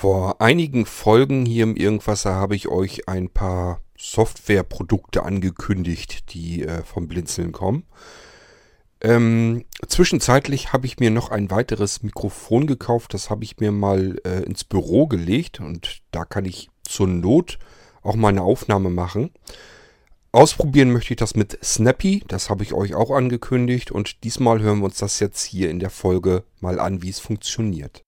Vor einigen Folgen hier im Irgendwasser habe ich euch ein paar Softwareprodukte angekündigt, die äh, vom Blinzeln kommen. Ähm, zwischenzeitlich habe ich mir noch ein weiteres Mikrofon gekauft. Das habe ich mir mal äh, ins Büro gelegt und da kann ich zur Not auch mal eine Aufnahme machen. Ausprobieren möchte ich das mit Snappy. Das habe ich euch auch angekündigt und diesmal hören wir uns das jetzt hier in der Folge mal an, wie es funktioniert.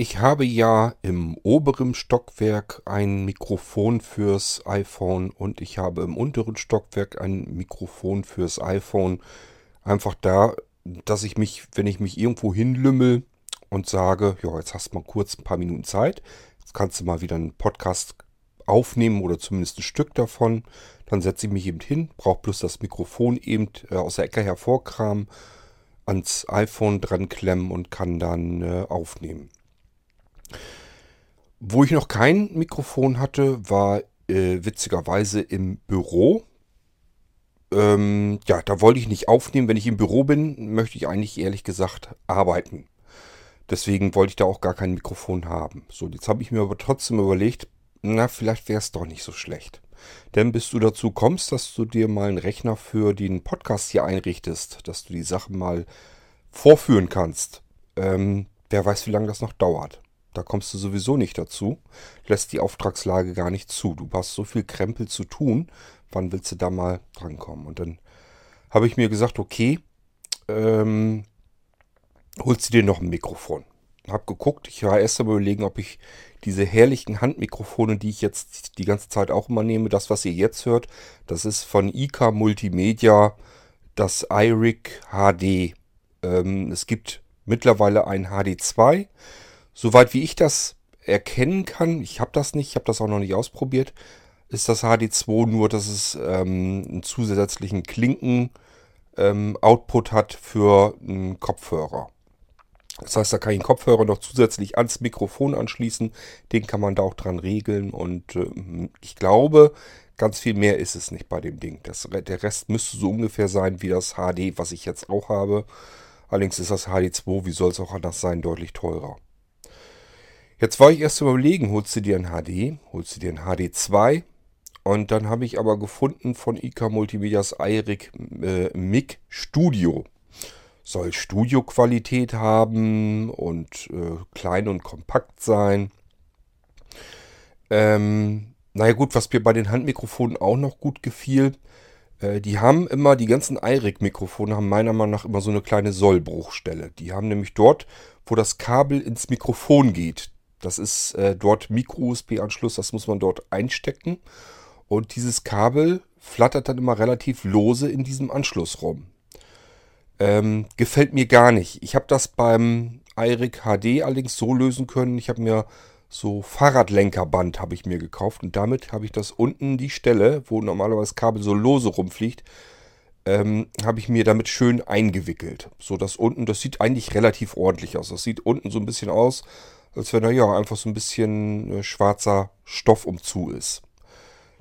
Ich habe ja im oberen Stockwerk ein Mikrofon fürs iPhone und ich habe im unteren Stockwerk ein Mikrofon fürs iPhone. Einfach da, dass ich mich, wenn ich mich irgendwo hinlümmel, und sage, ja, jetzt hast du mal kurz ein paar Minuten Zeit. Jetzt kannst du mal wieder einen Podcast aufnehmen oder zumindest ein Stück davon. Dann setze ich mich eben hin, brauche bloß das Mikrofon eben äh, aus der Ecke hervorkramen, ans iPhone dran klemmen und kann dann äh, aufnehmen. Wo ich noch kein Mikrofon hatte, war äh, witzigerweise im Büro. Ähm, ja, da wollte ich nicht aufnehmen. Wenn ich im Büro bin, möchte ich eigentlich ehrlich gesagt arbeiten. Deswegen wollte ich da auch gar kein Mikrofon haben. So, jetzt habe ich mir aber trotzdem überlegt, na, vielleicht wäre es doch nicht so schlecht. Denn bis du dazu kommst, dass du dir mal einen Rechner für den Podcast hier einrichtest, dass du die Sachen mal vorführen kannst, ähm, wer weiß, wie lange das noch dauert. Da kommst du sowieso nicht dazu, lässt die Auftragslage gar nicht zu. Du hast so viel Krempel zu tun, wann willst du da mal drankommen? Und dann habe ich mir gesagt, okay, ähm, holst du dir noch ein Mikrofon. Hab geguckt, ich war erst einmal überlegen, ob ich diese herrlichen Handmikrofone, die ich jetzt die ganze Zeit auch immer nehme, das, was ihr jetzt hört, das ist von IK Multimedia, das iRig HD. Ähm, es gibt mittlerweile ein HD2. Soweit wie ich das erkennen kann, ich habe das nicht, ich habe das auch noch nicht ausprobiert, ist das HD2 nur, dass es ähm, einen zusätzlichen Klinken-Output ähm, hat für einen Kopfhörer. Das heißt, da kann ich den Kopfhörer noch zusätzlich ans Mikrofon anschließen. Den kann man da auch dran regeln. Und äh, ich glaube, ganz viel mehr ist es nicht bei dem Ding. Das, der Rest müsste so ungefähr sein wie das HD, was ich jetzt auch habe. Allerdings ist das HD2, wie soll es auch anders sein, deutlich teurer. Jetzt war ich erst überlegen, holst du dir ein HD, holst du dir ein HD2 und dann habe ich aber gefunden von IK Multimedias iRig äh, MIG Studio soll Studioqualität haben und äh, klein und kompakt sein. Ähm, naja gut, was mir bei den Handmikrofonen auch noch gut gefiel, äh, die haben immer, die ganzen iRig-Mikrofone haben meiner Meinung nach immer so eine kleine Sollbruchstelle. Die haben nämlich dort, wo das Kabel ins Mikrofon geht, das ist äh, dort Micro-USB-Anschluss, das muss man dort einstecken. Und dieses Kabel flattert dann immer relativ lose in diesem Anschluss rum. Ähm, gefällt mir gar nicht. Ich habe das beim iRig HD allerdings so lösen können. Ich habe mir so Fahrradlenkerband habe ich mir gekauft und damit habe ich das unten die Stelle, wo normalerweise Kabel so lose rumfliegt, ähm, habe ich mir damit schön eingewickelt. So dass unten, das sieht eigentlich relativ ordentlich aus. Das sieht unten so ein bisschen aus, als wenn da ja einfach so ein bisschen äh, schwarzer Stoff umzu ist.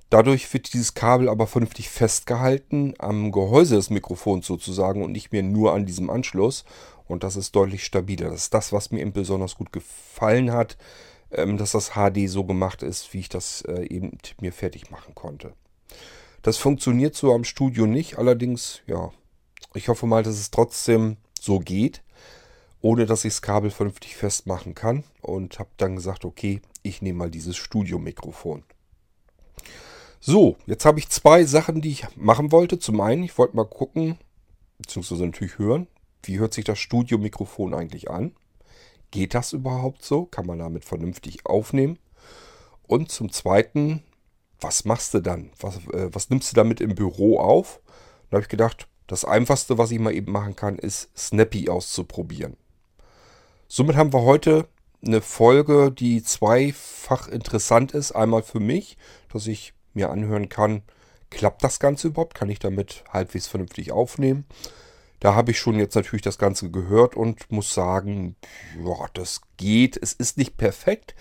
Dadurch wird dieses Kabel aber vernünftig festgehalten am Gehäuse des Mikrofons sozusagen und nicht mehr nur an diesem Anschluss. Und das ist deutlich stabiler. Das ist das, was mir eben besonders gut gefallen hat, ähm, dass das HD so gemacht ist, wie ich das äh, eben mir fertig machen konnte. Das funktioniert so am Studio nicht, allerdings, ja, ich hoffe mal, dass es trotzdem so geht, ohne dass ich das Kabel vernünftig festmachen kann. Und habe dann gesagt, okay, ich nehme mal dieses Studio-Mikrofon. So, jetzt habe ich zwei Sachen, die ich machen wollte. Zum einen, ich wollte mal gucken, beziehungsweise natürlich hören, wie hört sich das Studiomikrofon eigentlich an? Geht das überhaupt so? Kann man damit vernünftig aufnehmen? Und zum zweiten, was machst du dann? Was, äh, was nimmst du damit im Büro auf? Da habe ich gedacht, das Einfachste, was ich mal eben machen kann, ist Snappy auszuprobieren. Somit haben wir heute eine Folge, die zweifach interessant ist. Einmal für mich, dass ich mir anhören kann, klappt das Ganze überhaupt? Kann ich damit halbwegs vernünftig aufnehmen? Da habe ich schon jetzt natürlich das Ganze gehört und muss sagen, ja, das geht. Es ist nicht perfekt,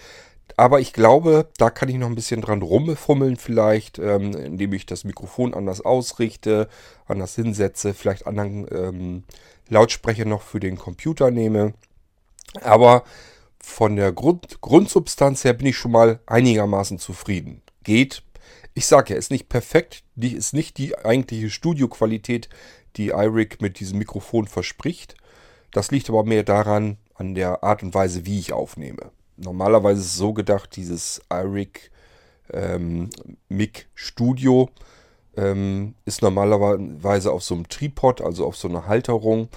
aber ich glaube, da kann ich noch ein bisschen dran rumfummeln vielleicht, ähm, indem ich das Mikrofon anders ausrichte, anders hinsetze, vielleicht anderen ähm, Lautsprecher noch für den Computer nehme. Aber von der Grund, Grundsubstanz her bin ich schon mal einigermaßen zufrieden. Geht. Ich sage ja, ist nicht perfekt, die ist nicht die eigentliche Studioqualität, die iRig mit diesem Mikrofon verspricht. Das liegt aber mehr daran, an der Art und Weise, wie ich aufnehme. Normalerweise ist es so gedacht, dieses iRig ähm, Mic Studio ähm, ist normalerweise auf so einem Tripod, also auf so einer Halterung.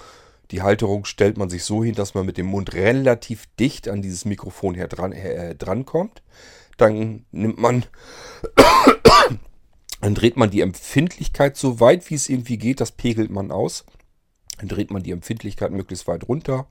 Die Halterung stellt man sich so hin, dass man mit dem Mund relativ dicht an dieses Mikrofon her dran, äh, drankommt. Dann nimmt man, dann dreht man die Empfindlichkeit so weit, wie es irgendwie geht. Das pegelt man aus. Dann dreht man die Empfindlichkeit möglichst weit runter.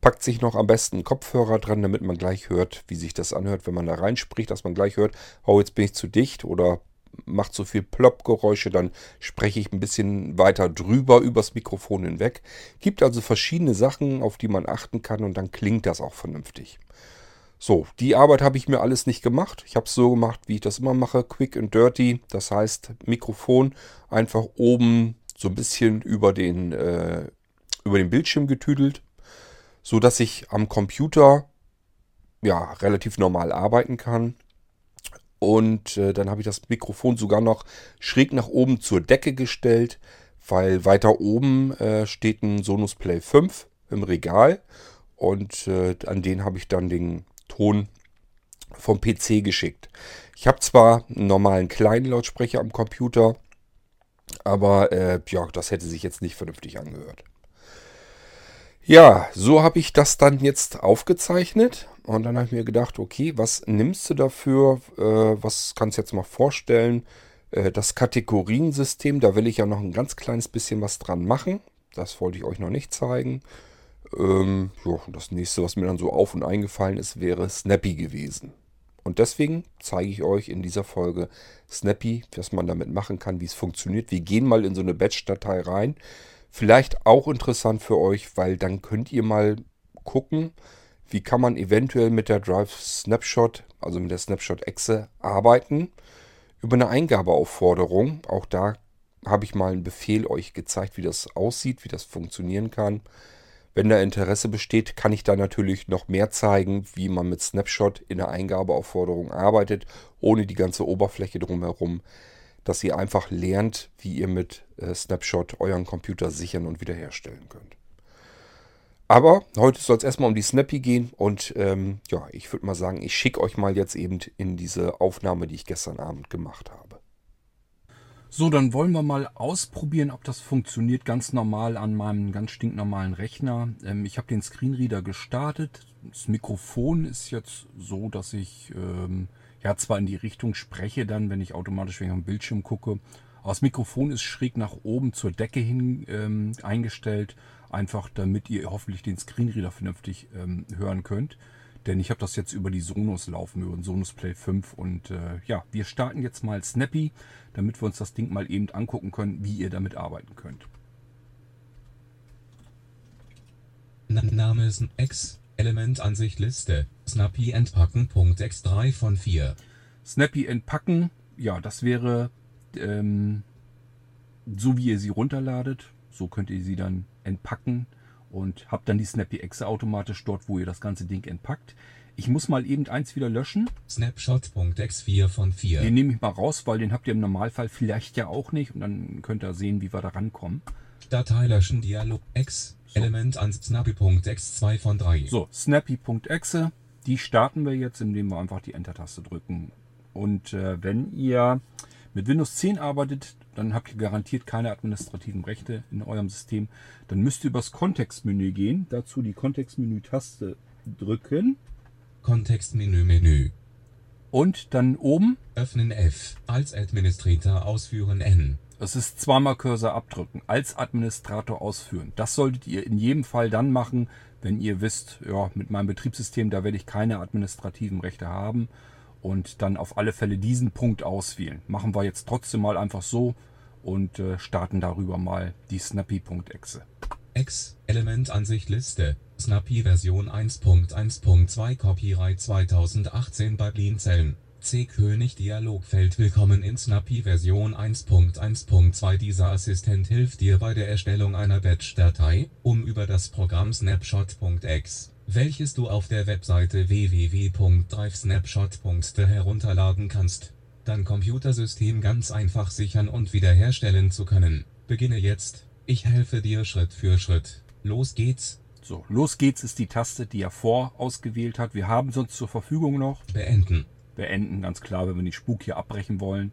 Packt sich noch am besten einen Kopfhörer dran, damit man gleich hört, wie sich das anhört, wenn man da reinspricht, dass man gleich hört, oh, jetzt bin ich zu dicht oder macht so viel Plopp-Geräusche, dann spreche ich ein bisschen weiter drüber übers Mikrofon hinweg. Gibt also verschiedene Sachen, auf die man achten kann und dann klingt das auch vernünftig. So, die Arbeit habe ich mir alles nicht gemacht. Ich habe es so gemacht, wie ich das immer mache, quick and dirty. Das heißt, Mikrofon einfach oben so ein bisschen über den, äh, über den Bildschirm getüdelt, so dass ich am Computer ja relativ normal arbeiten kann. Und äh, dann habe ich das Mikrofon sogar noch schräg nach oben zur Decke gestellt, weil weiter oben äh, steht ein Sonus Play 5 im Regal. Und äh, an den habe ich dann den Ton vom PC geschickt. Ich habe zwar einen normalen kleinen Lautsprecher am Computer, aber äh, ja, das hätte sich jetzt nicht vernünftig angehört. Ja, so habe ich das dann jetzt aufgezeichnet und dann habe ich mir gedacht, okay, was nimmst du dafür? Äh, was kannst du jetzt mal vorstellen? Äh, das Kategoriensystem, da will ich ja noch ein ganz kleines bisschen was dran machen. Das wollte ich euch noch nicht zeigen. Ähm, ja, das nächste, was mir dann so auf und eingefallen ist, wäre Snappy gewesen. Und deswegen zeige ich euch in dieser Folge Snappy, was man damit machen kann, wie es funktioniert. Wir gehen mal in so eine Batch-Datei rein. Vielleicht auch interessant für euch, weil dann könnt ihr mal gucken, wie kann man eventuell mit der Drive Snapshot, also mit der Snapshot-Exe arbeiten. Über eine Eingabeaufforderung, auch da habe ich mal einen Befehl euch gezeigt, wie das aussieht, wie das funktionieren kann. Wenn da Interesse besteht, kann ich da natürlich noch mehr zeigen, wie man mit Snapshot in der Eingabeaufforderung arbeitet, ohne die ganze Oberfläche drumherum, dass ihr einfach lernt, wie ihr mit äh, Snapshot euren Computer sichern und wiederherstellen könnt. Aber heute soll es erstmal um die Snappy gehen und ähm, ja, ich würde mal sagen, ich schicke euch mal jetzt eben in diese Aufnahme, die ich gestern Abend gemacht habe. So, dann wollen wir mal ausprobieren, ob das funktioniert ganz normal an meinem ganz stinknormalen Rechner. Ähm, ich habe den Screenreader gestartet. Das Mikrofon ist jetzt so, dass ich ähm, ja zwar in die Richtung spreche, dann, wenn ich automatisch wegen dem Bildschirm gucke. Aber das Mikrofon ist schräg nach oben zur Decke hin ähm, eingestellt Einfach damit ihr hoffentlich den Screenreader vernünftig ähm, hören könnt. Denn ich habe das jetzt über die Sonos laufen, über den Sonos Play 5. Und äh, ja, wir starten jetzt mal Snappy, damit wir uns das Ding mal eben angucken können, wie ihr damit arbeiten könnt. Name ist X, Element Ansicht Liste, Snappy entpacken. X3 von 4. Snappy entpacken, ja, das wäre ähm, so wie ihr sie runterladet. So könnt ihr sie dann entpacken und habt dann die Snappy Exe automatisch dort, wo ihr das ganze Ding entpackt. Ich muss mal eben eins wieder löschen. Snapshot.x4 von 4. Den nehme ich mal raus, weil den habt ihr im Normalfall vielleicht ja auch nicht und dann könnt ihr sehen, wie wir da rankommen. Datei löschen Dialog X so. Element an Snappy.x2 von 3. So, Snappy.exe, die starten wir jetzt, indem wir einfach die Enter-Taste drücken. Und äh, wenn ihr mit Windows 10 arbeitet, dann habt ihr garantiert keine administrativen Rechte in eurem System. Dann müsst ihr übers Kontextmenü gehen, dazu die Kontextmenü-Taste drücken. Kontextmenü Menü. Und dann oben öffnen F, als Administrator ausführen N. Es ist zweimal Cursor abdrücken, als Administrator ausführen. Das solltet ihr in jedem Fall dann machen, wenn ihr wisst, ja, mit meinem Betriebssystem, da werde ich keine administrativen Rechte haben und dann auf alle Fälle diesen Punkt auswählen. Machen wir jetzt trotzdem mal einfach so und äh, starten darüber mal die Snappy.exe. X, Elementansicht Liste, Snappy Version 1.1.2 Copyright 2018 bei Blinzeln. C. König Dialogfeld Willkommen in Snappy Version 1.1.2 Dieser Assistent hilft dir bei der Erstellung einer Batch-Datei, um über das Programm Snapshot.exe, welches du auf der Webseite www.drivesnapshot.de herunterladen kannst, dein Computersystem ganz einfach sichern und wiederherstellen zu können. Beginne jetzt, ich helfe dir Schritt für Schritt. Los geht's. So, los geht's ist die Taste, die er vor ausgewählt hat. Wir haben sonst zur Verfügung noch Beenden. beenden, ganz klar, wenn wir den Spuk hier abbrechen wollen.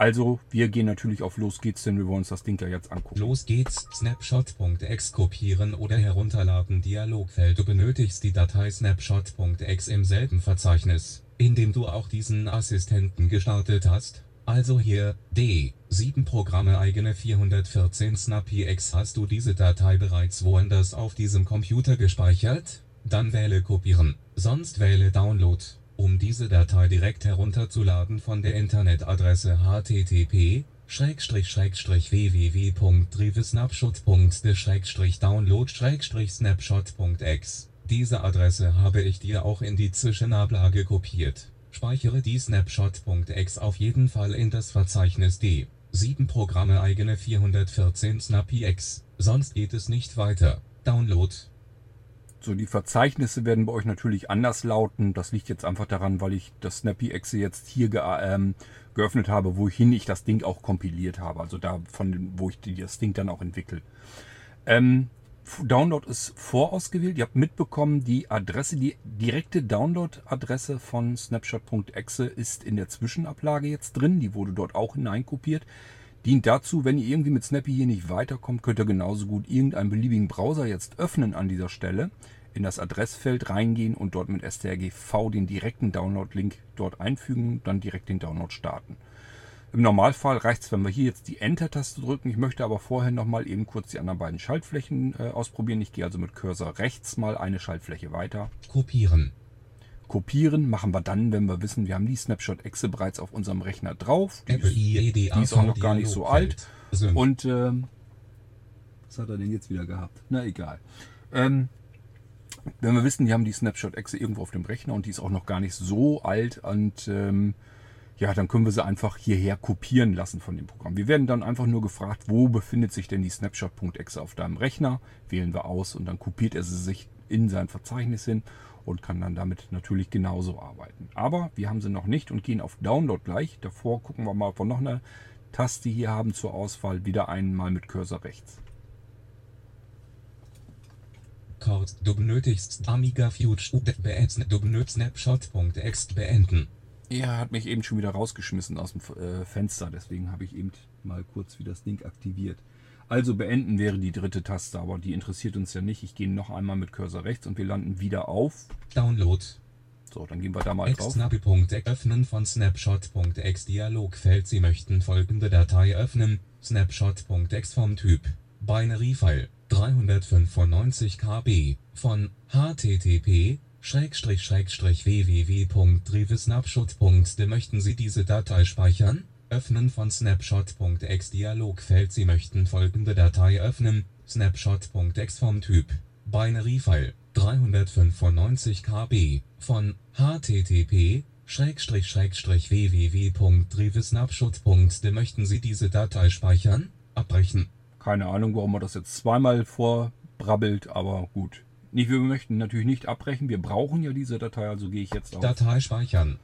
Also, wir gehen natürlich auf Los geht's, denn wir wollen uns das Ding ja jetzt angucken. Los geht's. Snapshot.exe kopieren oder herunterladen Dialogfeld. Du benötigst die Datei Snapshot.exe im selben Verzeichnis, in dem du auch diesen Assistenten gestartet hast. Also hier, D, 7 Programme eigene 414 SnappyX Hast du diese Datei bereits woanders auf diesem Computer gespeichert? Dann wähle Kopieren, sonst wähle Download. Um diese Datei direkt herunterzuladen von der Internetadresse http www.drivesnapshot.de-download-snapshot.exe. Diese Adresse habe ich dir auch in die Zwischenablage kopiert. Speichere die Snapshot.exe auf jeden Fall in das Verzeichnis D. 7 Programme eigene 414 SnappyX, sonst geht es nicht weiter. Download. So, die Verzeichnisse werden bei euch natürlich anders lauten. Das liegt jetzt einfach daran, weil ich das Snappy-Exe jetzt hier ge ähm, geöffnet habe, wohin ich das Ding auch kompiliert habe. Also da, von wo ich das Ding dann auch entwickle. Ähm, Download ist vorausgewählt. Ihr habt mitbekommen, die Adresse, die direkte Download-Adresse von Snapshot.exe ist in der Zwischenablage jetzt drin. Die wurde dort auch hineinkopiert. Dient dazu, wenn ihr irgendwie mit Snappy hier nicht weiterkommt, könnt ihr genauso gut irgendeinen beliebigen Browser jetzt öffnen an dieser Stelle, in das Adressfeld reingehen und dort mit strgv den direkten Download-Link dort einfügen dann direkt den Download starten. Im Normalfall reicht es, wenn wir hier jetzt die Enter-Taste drücken. Ich möchte aber vorher nochmal eben kurz die anderen beiden Schaltflächen äh, ausprobieren. Ich gehe also mit Cursor rechts mal eine Schaltfläche weiter. Kopieren. Kopieren machen wir dann, wenn wir wissen, wir haben die Snapshot-Exe bereits auf unserem Rechner drauf. Die ist, IEDAV die ist auch noch gar nicht so alt. Und ähm, was hat er denn jetzt wieder gehabt? Na egal. Ähm, wenn wir wissen, wir haben die Snapshot-Exe irgendwo auf dem Rechner und die ist auch noch gar nicht so alt und ähm, ja, dann können wir sie einfach hierher kopieren lassen von dem Programm. Wir werden dann einfach nur gefragt, wo befindet sich denn die Snapshot.exe auf deinem Rechner? Wählen wir aus und dann kopiert er sie sich in sein Verzeichnis hin und kann dann damit natürlich genauso arbeiten. Aber wir haben sie noch nicht und gehen auf Download gleich. Davor gucken wir mal, ob wir noch eine Taste hier haben zur Auswahl. Wieder einmal mit Cursor rechts. Kurz, du benötigst Amiga Future. Du benötigst Snapshot.exe beenden. Er hat mich eben schon wieder rausgeschmissen aus dem äh, Fenster, deswegen habe ich eben mal kurz wieder das Ding aktiviert. Also beenden wäre die dritte Taste, aber die interessiert uns ja nicht. Ich gehe noch einmal mit Cursor rechts und wir landen wieder auf. Download. So, dann gehen wir da mal drauf. Öffnen von Snapshot.exe Dialogfeld. Sie möchten folgende Datei öffnen. Snapshot.exe vom Typ Binary File 395 KB von http www.drivesnapshot.de möchten Sie diese Datei speichern? Öffnen von Snapshot.exe Dialogfeld Sie möchten folgende Datei öffnen, Snapshot.exe vom Typ Binary File 395 KB von http www.drivesnapshot.de möchten Sie diese Datei speichern? Abbrechen. Keine Ahnung, warum er das jetzt zweimal vorbrabbelt, aber gut. Nicht, wir möchten natürlich nicht abbrechen. Wir brauchen ja diese Datei, also gehe ich jetzt auf. Datei speichern.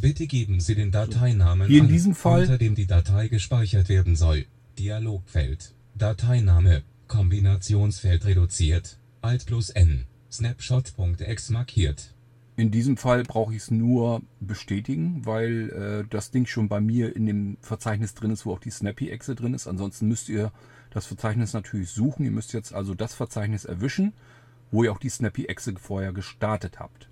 Bitte geben Sie den Dateinamen Hier in an, diesem Fall- unter dem die Datei gespeichert werden soll. Dialogfeld. Dateiname. Kombinationsfeld reduziert. Alt plus N. Snapshot.exe markiert. In diesem Fall brauche ich es nur bestätigen, weil äh, das Ding schon bei mir in dem Verzeichnis drin ist, wo auch die Snappy-Exe drin ist. Ansonsten müsst ihr das Verzeichnis natürlich suchen. Ihr müsst jetzt also das Verzeichnis erwischen, wo ihr auch die Snappy-Exe vorher gestartet habt.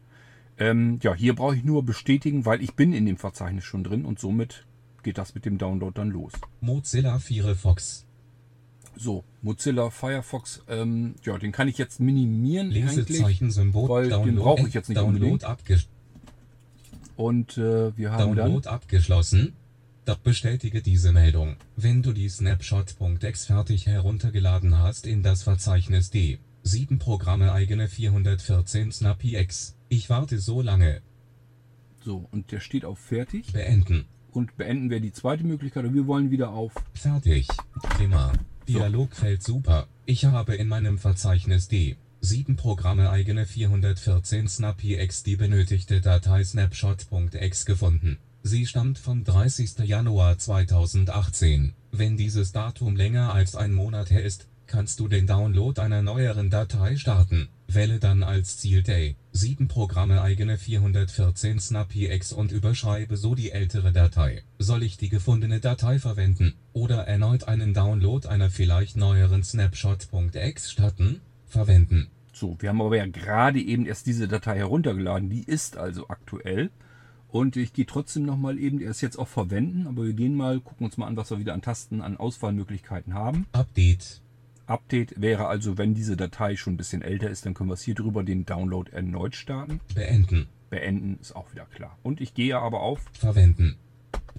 Ähm, ja, hier brauche ich nur bestätigen, weil ich bin in dem Verzeichnis schon drin und somit geht das mit dem Download dann los. Mozilla Firefox. So, Mozilla Firefox, ähm, ja, den kann ich jetzt minimieren eigentlich. Lesezeichen-Symbol. weil den Download- brauche ich jetzt nicht Download unbedingt. abgesch Und äh, wir haben dann Download abgeschlossen. Da bestätige diese Meldung, wenn du die Snapshot.exe fertig heruntergeladen hast in das Verzeichnis D. 7 Programme eigene 414 SnappyX. Ich warte so lange. So, und der steht auf fertig. Beenden. Und beenden wir die zweite Möglichkeit. Und wir wollen wieder auf Fertig. Prima. Dialogfeld super. Ich habe in meinem Verzeichnis D. 7 Programme eigene 414 SnappyX die benötigte Datei snapshot.exe gefunden. Sie stammt vom 30. Januar 2018. Wenn dieses Datum länger als ein Monat her ist, kannst du den Download einer neueren Datei starten. Wähle dann als Ziel Day 7 Programme eigene 414 SnappyX und überschreibe so die ältere Datei. Soll ich die gefundene Datei verwenden oder erneut einen Download einer vielleicht neueren Snapshot.exe starten? Verwenden. So, wir haben aber ja gerade eben erst diese Datei heruntergeladen. Die ist also aktuell. Und ich gehe trotzdem nochmal eben, er ist jetzt auch verwenden, aber wir gehen mal, gucken uns mal an, was wir wieder an Tasten, an Auswahlmöglichkeiten haben. Update. Update wäre also, wenn diese Datei schon ein bisschen älter ist, dann können wir es hier drüber den Download erneut starten. Beenden. Beenden ist auch wieder klar. Und ich gehe aber auf Verwenden.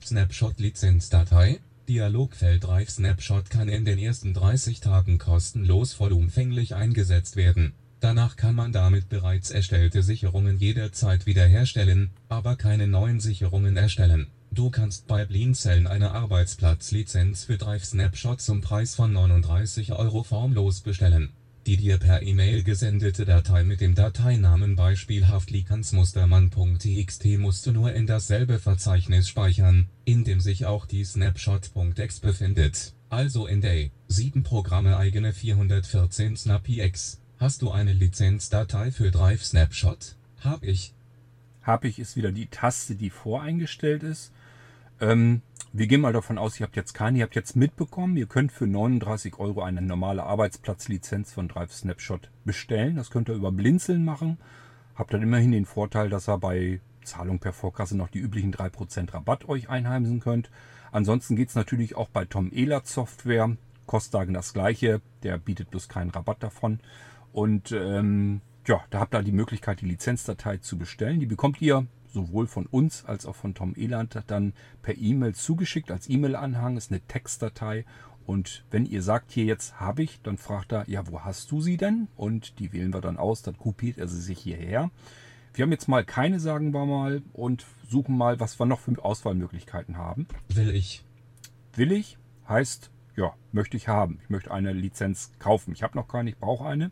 Snapshot Lizenzdatei. Dialogfeld Drive Snapshot kann in den ersten 30 Tagen kostenlos vollumfänglich eingesetzt werden. Danach kann man damit bereits erstellte Sicherungen jederzeit wiederherstellen, aber keine neuen Sicherungen erstellen. Du kannst bei Blinzeln eine Arbeitsplatzlizenz für Drive Snapshot zum Preis von 39 Euro formlos bestellen. Die dir per E-Mail gesendete Datei mit dem Dateinamen beispielhaft likansmustermann.txt musst du nur in dasselbe Verzeichnis speichern, in dem sich auch die Snapshot.exe befindet, also in Day 7 Programme eigene 414 SnappyX. Hast du eine Lizenzdatei für Drive Snapshot? Hab ich. Hab ich ist wieder die Taste, die voreingestellt ist. Ähm, wir gehen mal davon aus, ihr habt jetzt keine, ihr habt jetzt mitbekommen, ihr könnt für 39 Euro eine normale Arbeitsplatzlizenz von Drive Snapshot bestellen. Das könnt ihr über Blinzeln machen. Habt dann immerhin den Vorteil, dass ihr bei Zahlung per Vorkasse noch die üblichen 3% Rabatt euch einheimsen könnt. Ansonsten geht's natürlich auch bei Tom Ehlert Software. Kostdagen das gleiche, der bietet bloß keinen Rabatt davon. Und ähm, ja, da habt ihr die Möglichkeit, die Lizenzdatei zu bestellen. Die bekommt ihr sowohl von uns als auch von Tom Eland dann per E-Mail zugeschickt. Als E-Mail-Anhang ist eine Textdatei. Und wenn ihr sagt, hier jetzt habe ich, dann fragt er, ja, wo hast du sie denn? Und die wählen wir dann aus, dann kopiert er sie sich hierher. Wir haben jetzt mal keine, sagen wir mal, und suchen mal, was wir noch für Auswahlmöglichkeiten haben. Will ich. Will ich heißt, ja, möchte ich haben. Ich möchte eine Lizenz kaufen. Ich habe noch keine, ich brauche eine.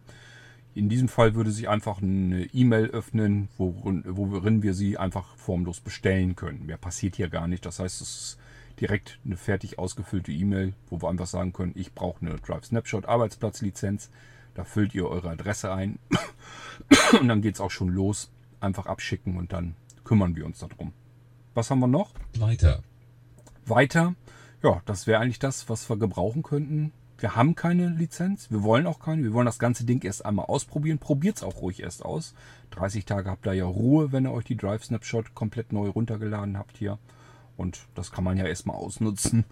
In diesem Fall würde sich einfach eine E-Mail öffnen, worin, worin wir sie einfach formlos bestellen können. Mehr passiert hier gar nicht. Das heißt, es ist direkt eine fertig ausgefüllte E-Mail, wo wir einfach sagen können, ich brauche eine Drive Snapshot Arbeitsplatzlizenz. Da füllt ihr eure Adresse ein und dann geht es auch schon los. Einfach abschicken und dann kümmern wir uns darum. Was haben wir noch? Weiter. Weiter. Ja, das wäre eigentlich das, was wir gebrauchen könnten. Wir haben keine Lizenz, wir wollen auch keine. Wir wollen das ganze Ding erst einmal ausprobieren. Probiert es auch ruhig erst aus. 30 Tage habt ihr ja Ruhe, wenn ihr euch die Drive Snapshot komplett neu runtergeladen habt hier. Und das kann man ja erstmal ausnutzen,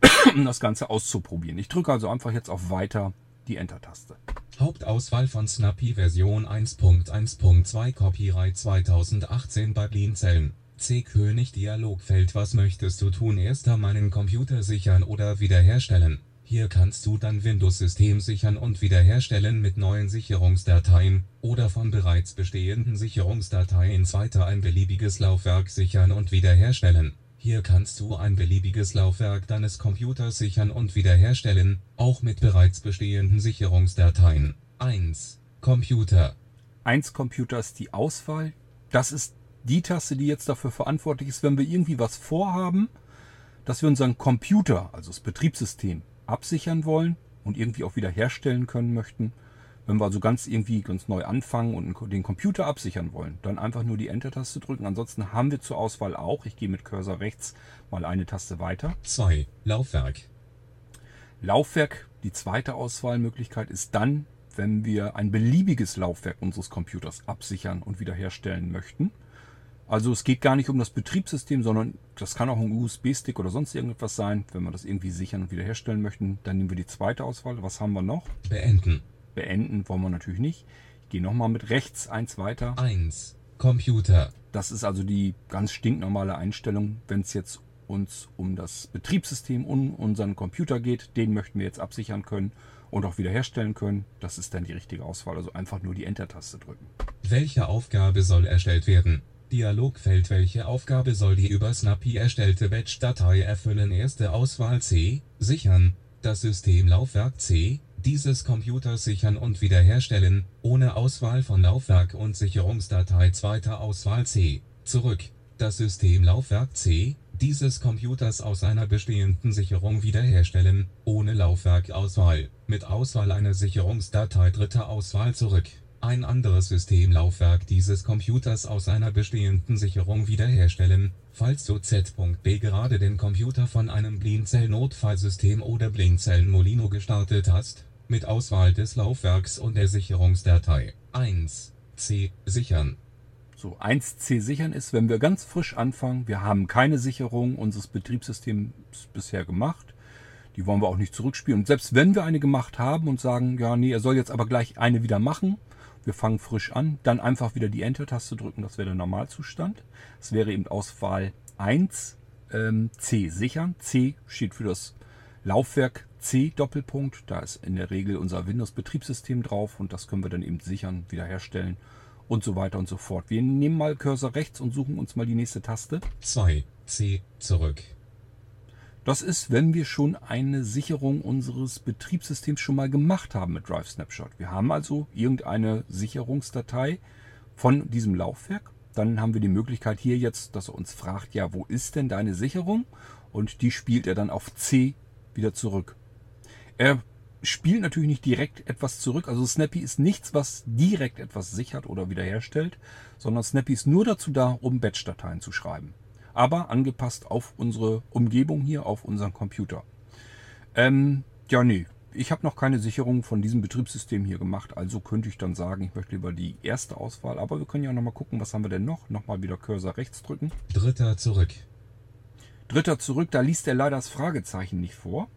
um das Ganze auszuprobieren. Ich drücke also einfach jetzt auf Weiter die Enter-Taste. Hauptauswahl von Snappy Version 1.1.2 Copyright 2018 bei Blinzeln. C. König Dialogfeld Was möchtest du tun? Erster meinen Computer sichern oder wiederherstellen. Hier kannst du dann Windows-System sichern und wiederherstellen mit neuen Sicherungsdateien oder von bereits bestehenden Sicherungsdateien zweiter ein beliebiges Laufwerk sichern und wiederherstellen. Hier kannst du ein beliebiges Laufwerk deines Computers sichern und wiederherstellen, auch mit bereits bestehenden Sicherungsdateien. 1. Computer 1 Computer ist die Auswahl. Das ist die Taste, die jetzt dafür verantwortlich ist, wenn wir irgendwie was vorhaben, dass wir unseren Computer, also das Betriebssystem, absichern wollen und irgendwie auch wieder herstellen können möchten. Wenn wir also ganz irgendwie ganz neu anfangen und den Computer absichern wollen, dann einfach nur die Enter-Taste drücken. Ansonsten haben wir zur Auswahl auch, ich gehe mit Cursor rechts mal eine Taste weiter. 2. Laufwerk Laufwerk, die zweite Auswahlmöglichkeit ist dann, wenn wir ein beliebiges Laufwerk unseres Computers absichern und wiederherstellen möchten. Also es geht gar nicht um das Betriebssystem, sondern das kann auch ein USB-Stick oder sonst irgendetwas sein. Wenn wir das irgendwie sichern und wiederherstellen möchten, dann nehmen wir die zweite Auswahl. Was haben wir noch? Beenden Beenden wollen wir natürlich nicht. Ich gehe nochmal mit rechts eins weiter. 1. Computer Das ist also die ganz stinknormale Einstellung. Wenn es jetzt uns um das Betriebssystem, um unseren Computer geht. Den möchten wir jetzt absichern können und auch wiederherstellen können. Das ist dann die richtige Auswahl. Also einfach nur die Enter-Taste drücken. Welche Aufgabe soll erstellt werden? Dialogfeld Welche Aufgabe soll die über Snappy erstellte Batch-Datei erfüllen? Erste Auswahl C. Sichern. Das Systemlaufwerk C. Dieses Computers sichern und wiederherstellen, ohne Auswahl von Laufwerk und Sicherungsdatei. Zweite Auswahl C. Zurück. Das Systemlaufwerk C. Dieses Computers aus einer bestehenden Sicherung wiederherstellen, ohne Laufwerkauswahl, mit Auswahl einer Sicherungsdatei. Dritte Auswahl Zurück. Ein anderes Systemlaufwerk dieses Computers aus einer bestehenden Sicherung wiederherstellen, falls du Z.B gerade den Computer von einem Blinzeln-Notfallsystem oder Blinzeln-Molino gestartet hast, mit Auswahl des Laufwerks und der Sicherungsdatei. 1. C. Sichern. So, 1C sichern ist, wenn wir ganz frisch anfangen, wir haben keine Sicherung unseres Betriebssystems bisher gemacht. Die wollen wir auch nicht zurückspielen. Und selbst wenn wir eine gemacht haben und sagen, ja, nee, er soll jetzt aber gleich eine wieder machen, wir fangen frisch an, dann einfach wieder die Enter-Taste drücken, das wäre der Normalzustand. Das wäre eben Auswahl 1, ähm, C sichern. C steht für das Laufwerk C Doppelpunkt. Da ist in der Regel unser Windows-Betriebssystem drauf und das können wir dann eben sichern, wiederherstellen und so weiter und so fort. Wir nehmen mal Cursor rechts und suchen uns mal die nächste Taste. 2. C. Zurück. Das ist, wenn wir schon eine Sicherung unseres Betriebssystems schon mal gemacht haben mit Drive Snapshot. Wir haben also irgendeine Sicherungsdatei von diesem Laufwerk. Dann haben wir die Möglichkeit hier jetzt, dass er uns fragt, ja, wo ist denn deine Sicherung? Und die spielt er dann auf C wieder zurück. Er spielt natürlich nicht direkt etwas zurück. Also Snappy ist nichts, was direkt etwas sichert oder wiederherstellt, sondern Snappy ist nur dazu da, um Batch-Dateien zu schreiben aber angepasst auf unsere Umgebung hier, auf unseren Computer. Ähm, ja, nee, ich habe noch keine Sicherung von diesem Betriebssystem hier gemacht, also könnte ich dann sagen, ich möchte lieber die erste Auswahl, aber wir können ja nochmal gucken, was haben wir denn noch? Nochmal wieder Cursor rechts drücken. Dritter zurück. Dritter zurück, da liest er leider das Fragezeichen nicht vor.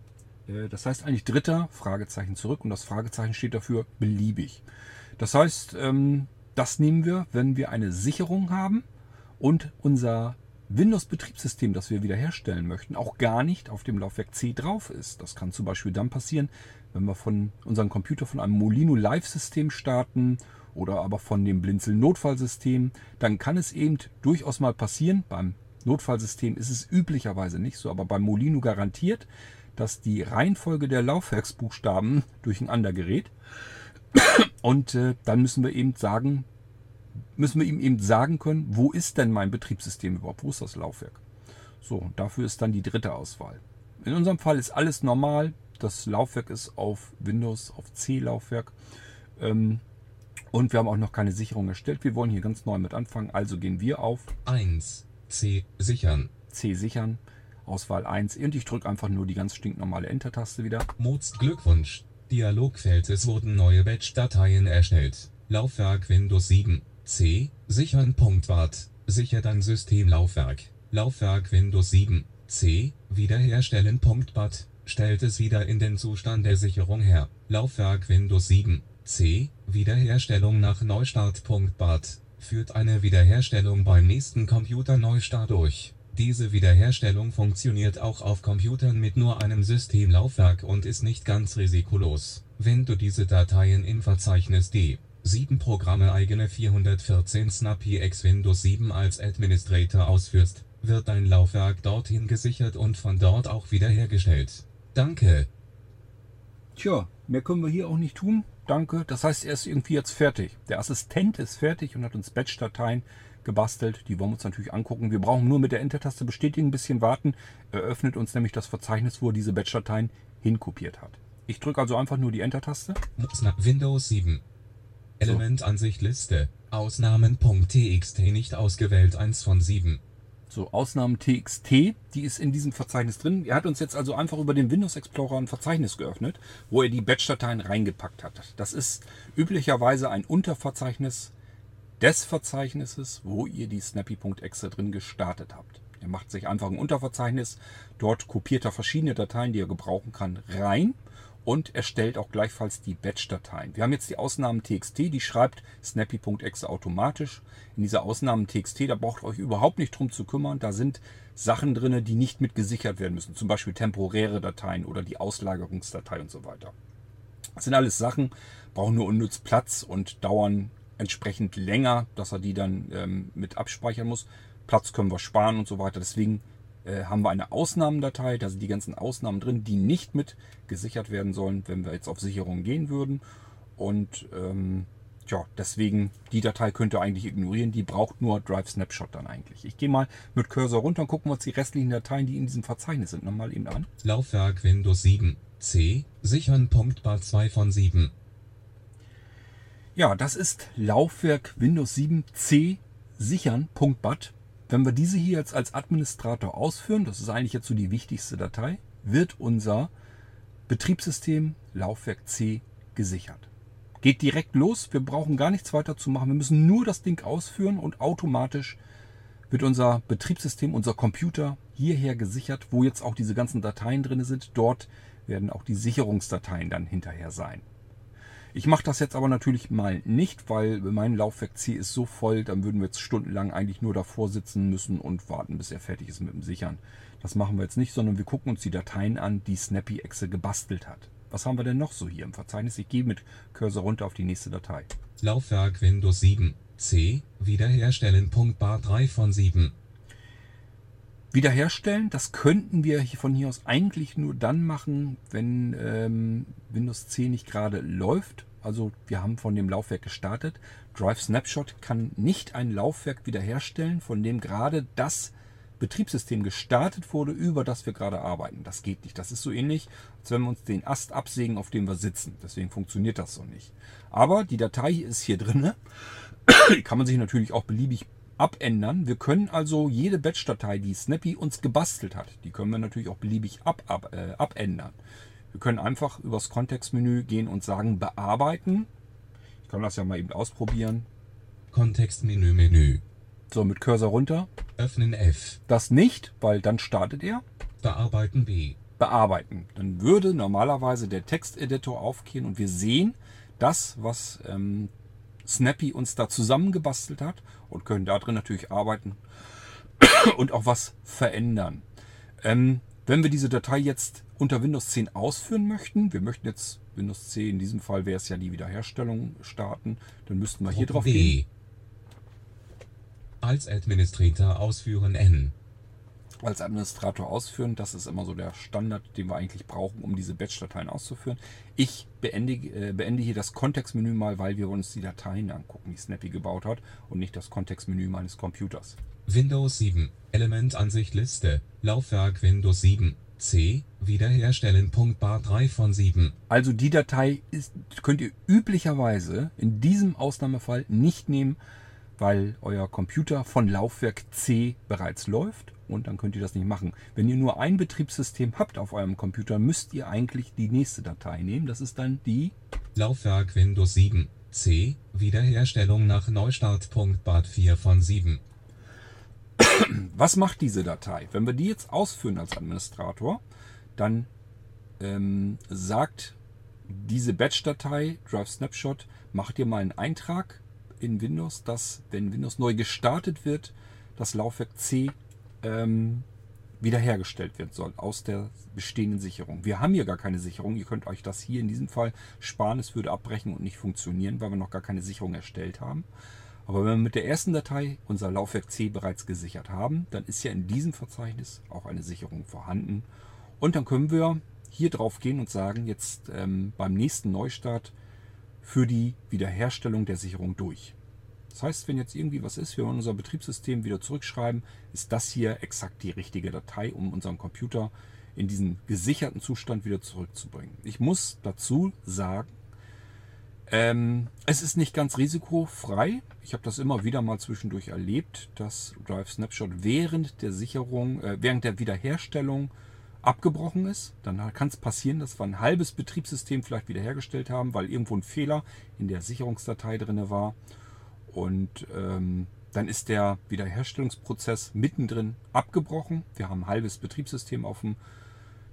Äh, das heißt eigentlich dritter Fragezeichen zurück und das Fragezeichen steht dafür beliebig. Das heißt, ähm, das nehmen wir, wenn wir eine Sicherung haben und unser Windows-Betriebssystem, das wir wiederherstellen möchten, auch gar nicht auf dem Laufwerk C drauf ist. Das kann zum Beispiel dann passieren, wenn wir von unserem Computer von einem Molino Live-System starten oder aber von dem Blinzel Notfallsystem, dann kann es eben durchaus mal passieren. Beim Notfallsystem ist es üblicherweise nicht so, aber beim Molino garantiert, dass die Reihenfolge der Laufwerksbuchstaben durcheinander gerät. Und äh, dann müssen wir eben sagen, müssen wir ihm eben sagen können, wo ist denn mein Betriebssystem überhaupt? Wo ist das Laufwerk? So, dafür ist dann die dritte Auswahl. In unserem Fall ist alles normal. Das Laufwerk ist auf Windows, auf C-Laufwerk. Ähm, und wir haben auch noch keine Sicherung erstellt. Wir wollen hier ganz neu mit anfangen. Also gehen wir auf 1. C. Sichern. C sichern. Auswahl 1. Und ich drücke einfach nur die ganz stinknormale Enter-Taste wieder. Mods Glückwunsch. Dialogfeld Es wurden neue Batch-Dateien erstellt. Laufwerk Windows 7. C. Sichern. Wart. Sicher dein Systemlaufwerk. Laufwerk Windows 7. C. Wiederherstellen. Bat. Stellt es wieder in den Zustand der Sicherung her. Laufwerk Windows 7. C. Wiederherstellung nach Neustart. Bat. Führt eine Wiederherstellung beim nächsten Computerneustart durch. Diese Wiederherstellung funktioniert auch auf Computern mit nur einem Systemlaufwerk und ist nicht ganz risikolos. Wenn du diese Dateien im Verzeichnis D 7 Programme eigene 414 Snappy X Windows 7 als Administrator ausführst, wird dein Laufwerk dorthin gesichert und von dort auch wiederhergestellt. Danke. Tja, mehr können wir hier auch nicht tun. Danke. Das heißt, er ist irgendwie jetzt fertig. Der Assistent ist fertig und hat uns Batch-Dateien gebastelt. Die wollen wir uns natürlich angucken. Wir brauchen nur mit der Enter-Taste bestätigen, ein bisschen warten. Er öffnet uns nämlich das Verzeichnis, wo er diese Batch-Dateien hinkopiert hat. Ich drücke also einfach nur die Enter-Taste. Windows 7 Elementansicht Liste. Ausnahmen.txt nicht ausgewählt 1 von 7. So, Ausnahmen.txt, die ist in diesem Verzeichnis drin. Er hat uns jetzt also einfach über den Windows Explorer ein Verzeichnis geöffnet, wo er die Batch-Dateien reingepackt hat. Das ist üblicherweise ein Unterverzeichnis des Verzeichnisses, wo ihr die snappy.exe drin gestartet habt. Er macht sich einfach ein Unterverzeichnis, dort kopiert er verschiedene Dateien, die er gebrauchen kann, rein und erstellt auch gleichfalls die Batch-Dateien. Wir haben jetzt die Ausnahmen TXT, die schreibt snappy.exe automatisch. In dieser Ausnahmen TXT, da braucht ihr euch überhaupt nicht drum zu kümmern. Da sind Sachen drin, die nicht mit gesichert werden müssen. Zum Beispiel temporäre Dateien oder die Auslagerungsdatei und so weiter. Das sind alles Sachen, brauchen nur unnütz Platz und dauern entsprechend länger, dass er die dann ähm, mit abspeichern muss. Platz können wir sparen und so weiter. Deswegen äh, haben wir eine Ausnahmendatei, da sind die ganzen Ausnahmen drin, die nicht mit gesichert werden sollen, wenn wir jetzt auf Sicherung gehen würden. Und ähm, ja, deswegen, die Datei könnt ihr eigentlich ignorieren, die braucht nur Drive Snapshot dann eigentlich. Ich gehe mal mit Cursor runter und gucken wir uns die restlichen Dateien, die in diesem Verzeichnis sind, nochmal eben an. Laufwerk Windows 7, C, sichern Punkt Bar 2 von 7. Ja, das ist Laufwerk Windows 7 C sichern.bat. Wenn wir diese hier jetzt als Administrator ausführen, das ist eigentlich jetzt so die wichtigste Datei, wird unser Betriebssystem Laufwerk C gesichert. Geht direkt los, wir brauchen gar nichts weiter zu machen, wir müssen nur das Ding ausführen und automatisch wird unser Betriebssystem, unser Computer hierher gesichert, wo jetzt auch diese ganzen Dateien drin sind. Dort werden auch die Sicherungsdateien dann hinterher sein. Ich mache das jetzt aber natürlich mal nicht, weil mein Laufwerk C ist so voll, dann würden wir jetzt stundenlang eigentlich nur davor sitzen müssen und warten, bis er fertig ist mit dem Sichern. Das machen wir jetzt nicht, sondern wir gucken uns die Dateien an, die SnappyExe gebastelt hat. Was haben wir denn noch so hier im Verzeichnis? Ich gehe mit Cursor runter auf die nächste Datei. Laufwerk Windows 7, C, wiederherstellen. Bar 3 von 7. Wiederherstellen, das könnten wir von hier aus eigentlich nur dann machen, wenn ähm, Windows 10 nicht gerade läuft. Also wir haben von dem Laufwerk gestartet. Drive Snapshot kann nicht ein Laufwerk wiederherstellen, von dem gerade das Betriebssystem gestartet wurde, über das wir gerade arbeiten. Das geht nicht. Das ist so ähnlich, als wenn wir uns den Ast absägen, auf dem wir sitzen. Deswegen funktioniert das so nicht. Aber die Datei ist hier drin. Die kann man sich natürlich auch beliebig abändern. Wir können also jede Batch-Datei, die Snappy uns gebastelt hat, die können wir natürlich auch beliebig ab, ab, äh, abändern. Wir können einfach übers Kontextmenü gehen und sagen bearbeiten. Ich kann das ja mal eben ausprobieren. Kontextmenü Menü. So, mit Cursor runter. Öffnen F. Das nicht, weil dann startet er. Bearbeiten B. Bearbeiten. Dann würde normalerweise der Texteditor aufgehen und wir sehen das, was ähm, Snappy uns da zusammengebastelt hat und können da drin natürlich arbeiten und auch was verändern. Ähm, wenn wir diese Datei jetzt unter Windows 10 ausführen möchten, wir möchten jetzt Windows 10, in diesem Fall wäre es ja die Wiederherstellung starten, dann müssten wir hier drauf gehen. Als Administrator ausführen N. als Administrator ausführen. Das ist immer so der Standard, den wir eigentlich brauchen, um diese Batch-Dateien auszuführen. Ich beende, äh, beende hier das Kontextmenü mal, weil wir uns die Dateien angucken, die Snappy gebaut hat und nicht das Kontextmenü meines Computers. Windows 7. Elementansicht Liste. Laufwerk Windows 7. C. Wiederherstellen. Punkt Bar 3 von 7. Also die Datei ist, könnt ihr üblicherweise in diesem Ausnahmefall nicht nehmen, weil euer Computer von Laufwerk C bereits läuft und dann könnt ihr das nicht machen. Wenn ihr nur ein Betriebssystem habt auf eurem Computer, müsst ihr eigentlich die nächste Datei nehmen. Das ist dann die Laufwerk Windows 7. C. Wiederherstellung nach Neustart. Punkt Bar 4 von 7. Was macht diese Datei? Wenn wir die jetzt ausführen als Administrator, dann ähm, sagt diese Batch-Datei, Drive Snapshot, macht ihr mal einen Eintrag in Windows, dass, wenn Windows neu gestartet wird, das Laufwerk C ähm, wiederhergestellt werden soll aus der bestehenden Sicherung. Wir haben hier gar keine Sicherung. Ihr könnt euch das hier in diesem Fall sparen. Es würde abbrechen und nicht funktionieren, weil wir noch gar keine Sicherung erstellt haben. Aber wenn wir mit der ersten Datei unser Laufwerk C bereits gesichert haben, dann ist ja in diesem Verzeichnis auch eine Sicherung vorhanden. Und dann können wir hier drauf gehen und sagen, jetzt ähm, beim nächsten Neustart für die Wiederherstellung der Sicherung durch. Das heißt, wenn jetzt irgendwie was ist, wir wollen unser Betriebssystem wieder zurückschreiben, ist das hier exakt die richtige Datei, um unseren Computer in diesen gesicherten Zustand wieder zurückzubringen. Ich muss dazu sagen, ähm, es ist nicht ganz risikofrei. Ich habe das immer wieder mal zwischendurch erlebt, dass Drive Snapshot während der Sicherung, äh, während der Wiederherstellung abgebrochen ist. Dann kann es passieren, dass wir ein halbes Betriebssystem vielleicht wiederhergestellt haben, weil irgendwo ein Fehler in der Sicherungsdatei drin war. Und ähm, dann ist der Wiederherstellungsprozess mittendrin abgebrochen. Wir haben ein halbes Betriebssystem auf dem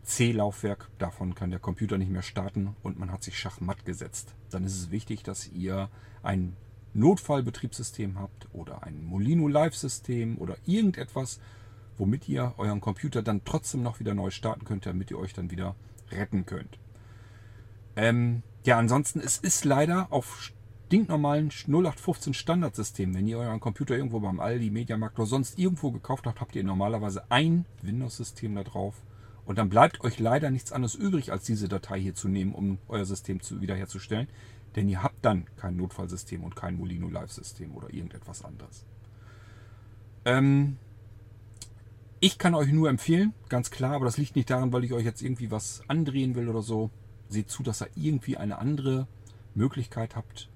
C-Laufwerk. Davon kann der Computer nicht mehr starten und man hat sich schachmatt gesetzt. Dann ist es wichtig, dass ihr ein Notfallbetriebssystem habt oder ein Molino Live-System oder irgendetwas, womit ihr euren Computer dann trotzdem noch wieder neu starten könnt, damit ihr euch dann wieder retten könnt. Ähm, ja, ansonsten, es ist leider auf stinknormalen 0815 Standardsystemen, wenn ihr euren Computer irgendwo beim Aldi, Mediamarkt oder sonst irgendwo gekauft habt, habt ihr normalerweise ein Windows-System da drauf. Und dann bleibt euch leider nichts anderes übrig, als diese Datei hier zu nehmen, um euer System zu, wiederherzustellen. Denn ihr habt dann kein Notfallsystem und kein Molino Live-System oder irgendetwas anderes. Ähm, ich kann euch nur empfehlen, ganz klar, aber das liegt nicht daran, weil ich euch jetzt irgendwie was andrehen will oder so. Seht zu, dass ihr irgendwie eine andere Möglichkeit habt,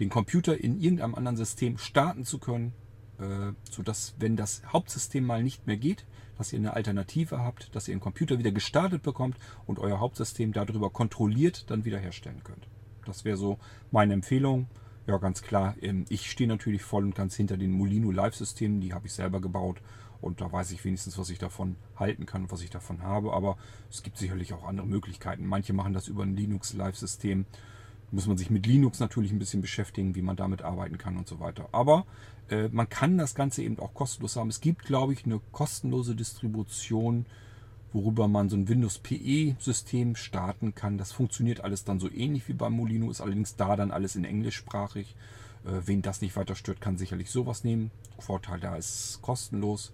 den Computer in irgendeinem anderen System starten zu können, äh, sodass, wenn das Hauptsystem mal nicht mehr geht, dass ihr eine Alternative habt, dass ihr den Computer wieder gestartet bekommt und euer Hauptsystem darüber kontrolliert dann wiederherstellen könnt. Das wäre so meine Empfehlung. Ja, ganz klar. Ähm, ich stehe natürlich voll und ganz hinter den Molino Live-Systemen. Die habe ich selber gebaut. Und da weiß ich wenigstens, was ich davon halten kann, was ich davon habe. Aber es gibt sicherlich auch andere Möglichkeiten. Manche machen das über ein Linux-Live-System. Muss man sich mit Linux natürlich ein bisschen beschäftigen, wie man damit arbeiten kann und so weiter. Aber äh, man kann das Ganze eben auch kostenlos haben. Es gibt, glaube ich, eine kostenlose Distribution, worüber man so ein Windows PE-System starten kann. Das funktioniert alles dann so ähnlich wie beim Molino, ist allerdings da dann alles in englischsprachig. Äh, wen das nicht weiter stört, kann sicherlich sowas nehmen. Vorteil da ist kostenlos.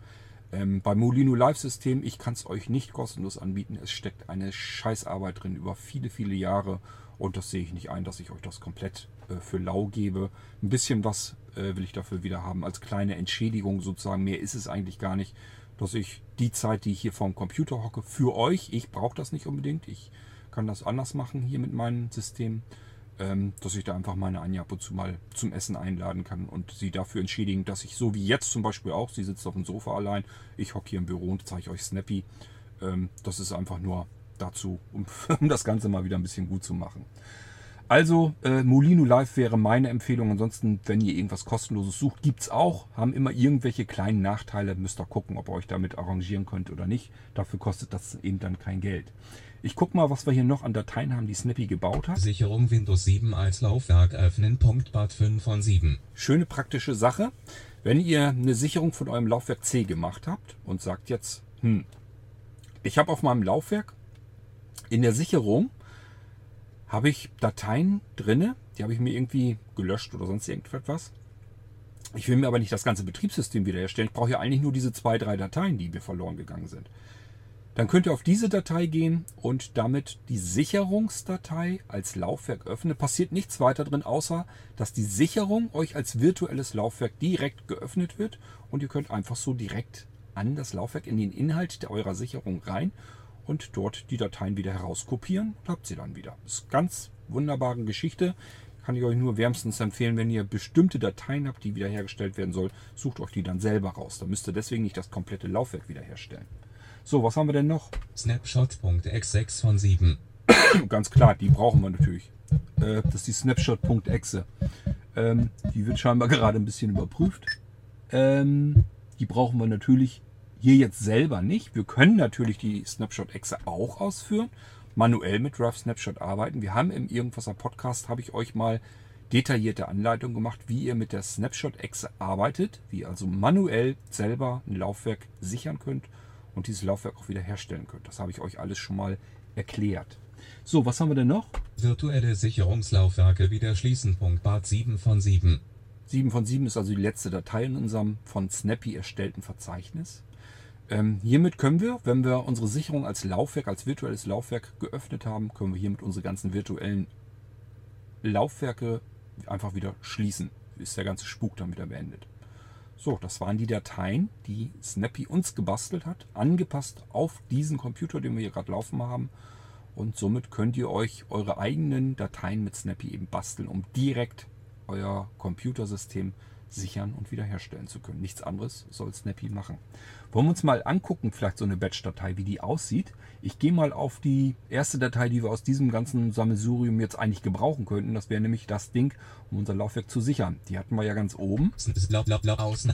Ähm, beim Molino Live System, ich kann es euch nicht kostenlos anbieten. Es steckt eine Scheißarbeit drin über viele, viele Jahre. Und das sehe ich nicht ein, dass ich euch das komplett äh, für lau gebe. Ein bisschen was äh, will ich dafür wieder haben als kleine Entschädigung sozusagen. Mehr ist es eigentlich gar nicht, dass ich die Zeit, die ich hier vorm Computer hocke, für euch, ich brauche das nicht unbedingt. Ich kann das anders machen hier mit meinem System ähm, dass ich da einfach meine Anja ab und zu mal zum Essen einladen kann und sie dafür entschädigen, dass ich so wie jetzt zum Beispiel auch, sie sitzt auf dem Sofa allein, ich hocke hier im Büro und zeige euch Snappy. Ähm, das ist einfach nur dazu, um, um, das Ganze mal wieder ein bisschen gut zu machen. Also, äh, Molino Live wäre meine Empfehlung. Ansonsten, wenn ihr irgendwas kostenloses sucht, gibt es auch. Haben immer irgendwelche kleinen Nachteile. Müsst ihr gucken, ob ihr euch damit arrangieren könnt oder nicht. Dafür kostet das eben dann kein Geld. Ich gucke mal, was wir hier noch an Dateien haben, die Snappy gebaut hat. Sicherung Windows 7 als Laufwerk öffnen. Bad 5 von 7. Schöne praktische Sache. Wenn ihr eine Sicherung von eurem Laufwerk C gemacht habt und sagt jetzt, hm, ich habe auf meinem Laufwerk in der Sicherung habe ich Dateien drinne, die habe ich mir irgendwie gelöscht oder sonst irgendetwas. Ich will mir aber nicht das ganze Betriebssystem wiederherstellen. Ich brauche ja eigentlich nur diese zwei, drei Dateien, die mir verloren gegangen sind. Dann könnt ihr auf diese Datei gehen und damit die Sicherungsdatei als Laufwerk öffnen. Passiert nichts weiter drin, außer dass die Sicherung euch als virtuelles Laufwerk direkt geöffnet wird und ihr könnt einfach so direkt an das Laufwerk in den Inhalt eurer Sicherung rein und dort die Dateien wieder herauskopieren und habt sie dann wieder. Das ist eine ganz wunderbare Geschichte. Kann ich euch nur wärmstens empfehlen, wenn ihr bestimmte Dateien habt, die wiederhergestellt werden soll, sucht euch die dann selber raus. Da müsst ihr deswegen nicht das komplette Laufwerk wiederherstellen. So, was haben wir denn noch? Snapshot.x6 von 7. Ganz klar, die brauchen wir natürlich. Äh, das ist die Snapshot.exe. Ähm, die wird scheinbar gerade ein bisschen überprüft. Ähm, die brauchen wir natürlich hier jetzt selber nicht. Wir können natürlich die Snapshot-Exe auch ausführen, manuell mit Drive Snapshot arbeiten. Wir haben im Irgendwaser Podcast, habe ich euch mal detaillierte Anleitung gemacht, wie ihr mit der Snapshot-Exe arbeitet, wie ihr also manuell selber ein Laufwerk sichern könnt und dieses Laufwerk auch wieder herstellen könnt. Das habe ich euch alles schon mal erklärt. So, was haben wir denn noch? Virtuelle Sicherungslaufwerke wieder schließen. Bad 7 von 7. 7 von 7 ist also die letzte Datei in unserem von Snappy erstellten Verzeichnis. Ähm, hiermit können wir, wenn wir unsere Sicherung als Laufwerk, als virtuelles Laufwerk geöffnet haben, können wir hiermit unsere ganzen virtuellen Laufwerke einfach wieder schließen. Ist der ganze Spuk dann wieder beendet. So, das waren die Dateien, die Snappy uns gebastelt hat, angepasst auf diesen Computer, den wir hier gerade laufen haben. Und somit könnt ihr euch eure eigenen Dateien mit Snappy eben basteln, um direkt euer Computersystem sichern und wiederherstellen zu können. Nichts anderes soll Snappy machen. Wollen wir uns mal angucken, vielleicht so eine Batch-Datei, wie die aussieht. Ich gehe mal auf die erste Datei, die wir aus diesem ganzen Sammelsurium jetzt eigentlich gebrauchen könnten. Das wäre nämlich das Ding, um unser Laufwerk zu sichern. Die hatten wir ja ganz oben.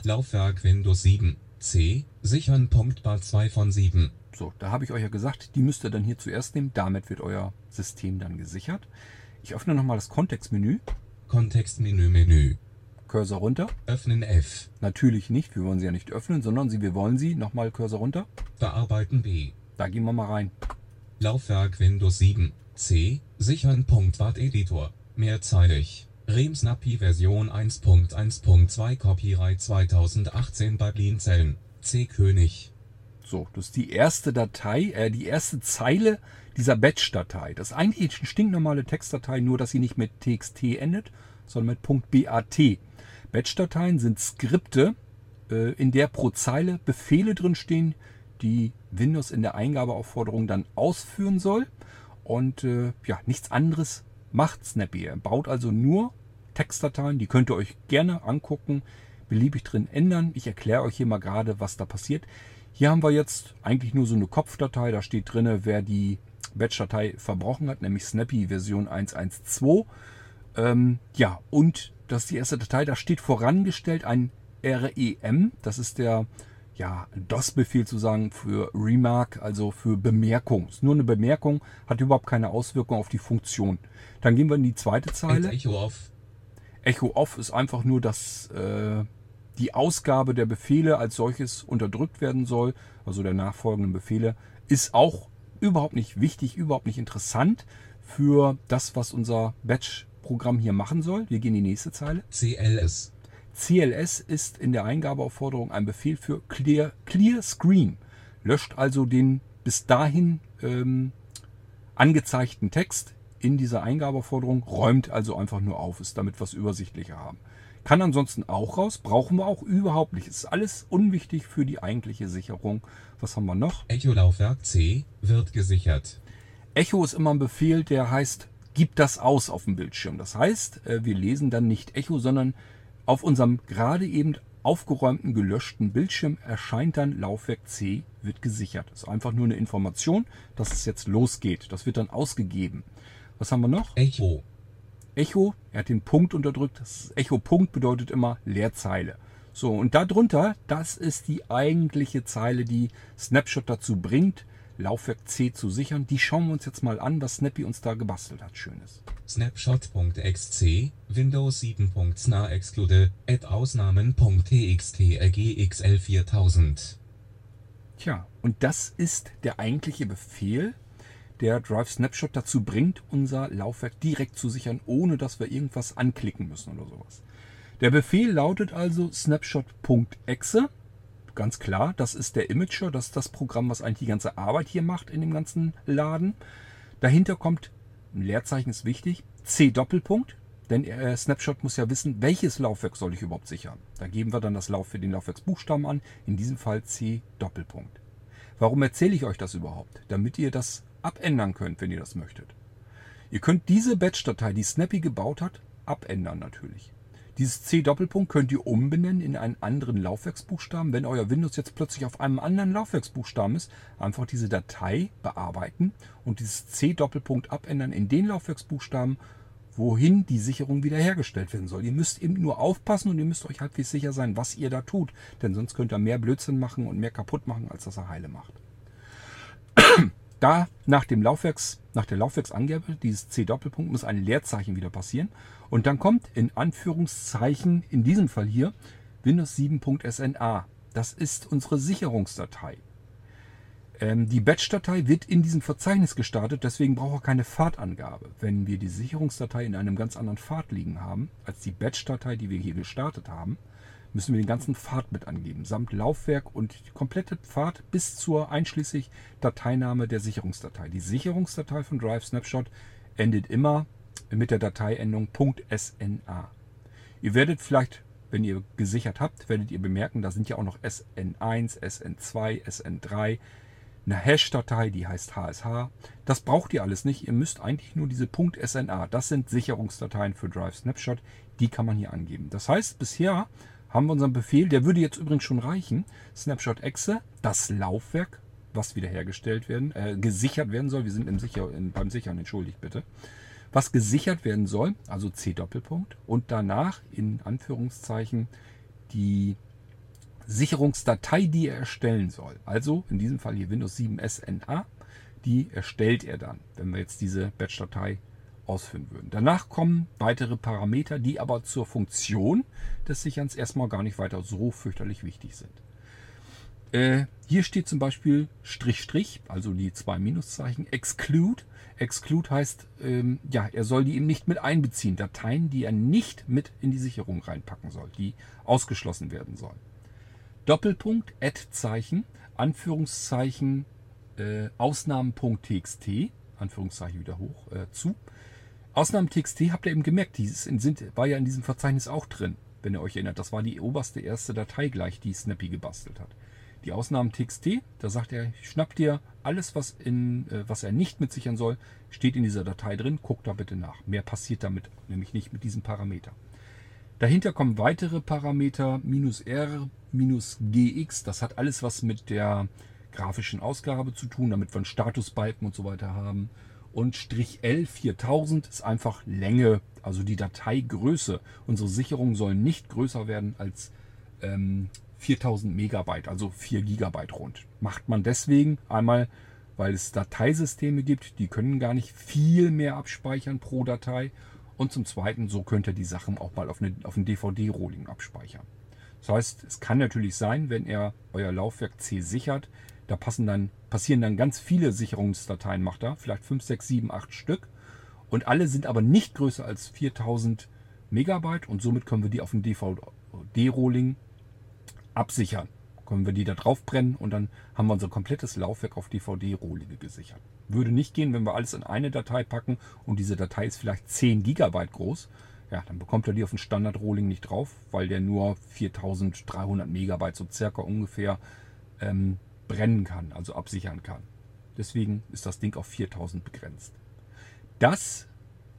Laufwerk Windows 7. C. Sichern. Bar 2 von 7. So, da habe ich euch ja gesagt, die müsst ihr dann hier zuerst nehmen. Damit wird euer System dann gesichert. Ich öffne nochmal das Kontextmenü. Kontextmenü Menü. Cursor runter. Öffnen F. Natürlich nicht, wir wollen sie ja nicht öffnen, sondern sie, wir wollen sie, nochmal Cursor runter. Bearbeiten B. Da gehen wir mal rein. Laufwerk Windows 7. C. Sichern. Wart Editor. Mehrzeilig. Remsnappy Version 1.1.2 Copyright 2018 bei Blinzeln. C. König. So, das ist die erste Datei, äh, die erste Zeile dieser Batch-Datei. Das ist eigentlich eine stinknormale Textdatei, nur dass sie nicht mit txt endet, sondern mit .bat. Batch-Dateien sind Skripte, äh, in der pro Zeile Befehle drin stehen, die Windows in der Eingabeaufforderung dann ausführen soll. Und äh, ja, nichts anderes macht Snappy. Er baut also nur Textdateien, die könnt ihr euch gerne angucken, beliebig drin ändern. Ich erkläre euch hier mal gerade, was da passiert. Hier haben wir jetzt eigentlich nur so eine Kopfdatei, da steht drin, wer die Batch-Datei verbrochen hat, nämlich Snappy Version 1.1.2. Ähm, ja, und das ist die erste Datei, da steht vorangestellt ein REM, das ist der ja, DOS-Befehl zu sagen für Remark, also für Bemerkung. Ist nur eine Bemerkung, hat überhaupt keine Auswirkung auf die Funktion. Dann gehen wir in die zweite Zeile. Echo off. Echo off ist einfach nur, dass äh, die Ausgabe der Befehle als solches unterdrückt werden soll, also der nachfolgenden Befehle, ist auch überhaupt nicht wichtig, überhaupt nicht interessant für das, was unser Batch-Programm hier machen soll. Wir gehen in die nächste Zeile. CLS. CLS ist in der Eingabeaufforderung ein Befehl für Clear, Clear Screen. Löscht also den bis dahin ähm, angezeigten Text in dieser Eingabeaufforderung, räumt also einfach nur auf, ist damit was übersichtlicher haben. Kann ansonsten auch raus, brauchen wir auch überhaupt nicht. Ist alles unwichtig für die eigentliche Sicherung. Was haben wir noch? Echo-Laufwerk C wird gesichert. Echo ist immer ein Befehl, der heißt, gib das aus auf dem Bildschirm. Das heißt, äh, wir lesen dann nicht Echo, sondern auf unserem gerade eben aufgeräumten, gelöschten Bildschirm erscheint dann Laufwerk C, wird gesichert. Das ist einfach nur eine Information, dass es jetzt losgeht. Das wird dann ausgegeben. Was haben wir noch? Echo. Echo, er hat den Punkt unterdrückt. Das Echo-Punkt bedeutet immer Leerzeile. So, und darunter, das ist die eigentliche Zeile, die Snapshot dazu bringt, Laufwerk C zu sichern. Die schauen wir uns jetzt mal an, was Snappy uns da gebastelt hat. Schönes. Snapshot.xc, Windows 7.sna exclude, add Ausnahmen.txt rgxl 4000. Tja, und das ist der eigentliche Befehl, der Drive Snapshot dazu bringt, unser Laufwerk direkt zu sichern, ohne dass wir irgendwas anklicken müssen oder sowas. Der Befehl lautet also snapshot.exe ganz klar, das ist der Imager, das ist das Programm, was eigentlich die ganze Arbeit hier macht in dem ganzen Laden. Dahinter kommt, ein Leerzeichen ist wichtig, C Doppelpunkt, denn äh, Snapshot muss ja wissen, welches Laufwerk soll ich überhaupt sichern. Da geben wir dann das Lauf für den Laufwerksbuchstaben an, in diesem Fall C Doppelpunkt. Warum erzähle ich euch das überhaupt? Damit ihr das abändern könnt, wenn ihr das möchtet. Ihr könnt diese Batch-Datei, die Snappy gebaut hat, abändern natürlich. Dieses C-Doppelpunkt könnt ihr umbenennen in einen anderen Laufwerksbuchstaben. Wenn euer Windows jetzt plötzlich auf einem anderen Laufwerksbuchstaben ist, einfach diese Datei bearbeiten und dieses C-Doppelpunkt abändern in den Laufwerksbuchstaben, wohin die Sicherung wiederhergestellt werden soll. Ihr müsst eben nur aufpassen und ihr müsst euch halbwegs sicher sein, was ihr da tut. Denn sonst könnt ihr mehr Blödsinn machen und mehr kaputt machen, als dass er heile macht. Da nach dem Laufwerks, nach der Laufwerksangabe dieses C-Doppelpunkt muss ein Leerzeichen wieder passieren. Und dann kommt in Anführungszeichen, in diesem Fall hier, Windows 7.SNA. Das ist unsere Sicherungsdatei. Ähm, die Batch-Datei wird in diesem Verzeichnis gestartet, deswegen braucht er keine Pfadangabe. Wenn wir die Sicherungsdatei in einem ganz anderen Pfad liegen haben, als die Batch-Datei, die wir hier gestartet haben, müssen wir den ganzen Pfad mit angeben, samt Laufwerk und komplette Pfad bis zur einschließlich Dateiname der Sicherungsdatei. Die Sicherungsdatei von Drive Snapshot endet immer mit der Dateiendung .sna. Ihr werdet vielleicht, wenn ihr gesichert habt, werdet ihr bemerken, da sind ja auch noch SN1, SN2, SN3, eine Hash-Datei, die heißt HSH. Das braucht ihr alles nicht. Ihr müsst eigentlich nur diese .sna. Das sind Sicherungsdateien für Drive Snapshot. Die kann man hier angeben. Das heißt, bisher haben wir unseren Befehl, der würde jetzt übrigens schon reichen. Snapshot Exe, das Laufwerk, was wiederhergestellt werden, äh, gesichert werden soll. Wir sind im Sicher, in, beim Sichern, entschuldigt bitte. Was gesichert werden soll, also C Doppelpunkt, und danach in Anführungszeichen die Sicherungsdatei, die er erstellen soll. Also in diesem Fall hier Windows 7 SNA, die erstellt er dann, wenn wir jetzt diese Batch-Datei ausführen würden. Danach kommen weitere Parameter, die aber zur Funktion des Sicherns erstmal gar nicht weiter so fürchterlich wichtig sind. Äh, hier steht zum Beispiel Strich Strich, also die zwei Minuszeichen, Exclude. Exclude heißt, ähm, ja, er soll die eben nicht mit einbeziehen. Dateien, die er nicht mit in die Sicherung reinpacken soll, die ausgeschlossen werden sollen. Doppelpunkt, Add-Zeichen, Anführungszeichen, äh, Ausnahmen.txt, Anführungszeichen wieder hoch, äh, zu. Ausnahmen.txt habt ihr eben gemerkt, die sind, war ja in diesem Verzeichnis auch drin, wenn ihr euch erinnert. Das war die oberste erste Datei gleich, die Snappy gebastelt hat. Die Ausnahmen.txt, da sagt er, schnappt dir alles, was, in, äh, was er nicht mit sichern soll, steht in dieser Datei drin, guckt da bitte nach. Mehr passiert damit nämlich nicht mit diesem Parameter. Dahinter kommen weitere Parameter, minus R, minus GX, das hat alles was mit der grafischen Ausgabe zu tun, damit wir einen Statusbalken und so weiter haben. Und Strich L 4000 ist einfach Länge, also die Dateigröße. Unsere Sicherungen sollen nicht größer werden als ähm, 4000 Megabyte, also 4 Gigabyte rund. Macht man deswegen einmal, weil es Dateisysteme gibt, die können gar nicht viel mehr abspeichern pro Datei. Und zum Zweiten, so könnt ihr die Sachen auch mal auf, eine, auf ein DVD-Rolling abspeichern. Das heißt, es kann natürlich sein, wenn ihr euer Laufwerk C sichert, da passen dann, passieren dann ganz viele Sicherungsdateien, macht er, vielleicht 5, 6, 7, 8 Stück. Und alle sind aber nicht größer als 4000 Megabyte und somit können wir die auf dem DVD-Rolling absichern. Können wir die da drauf brennen und dann haben wir unser komplettes Laufwerk auf DVD-Rohlinge gesichert. Würde nicht gehen, wenn wir alles in eine Datei packen und diese Datei ist vielleicht 10 Gigabyte groß. Ja, dann bekommt er die auf den Standard-Rohling nicht drauf, weil der nur 4300 Megabyte so circa ungefähr ähm, brennen kann, also absichern kann. Deswegen ist das Ding auf 4000 begrenzt. Das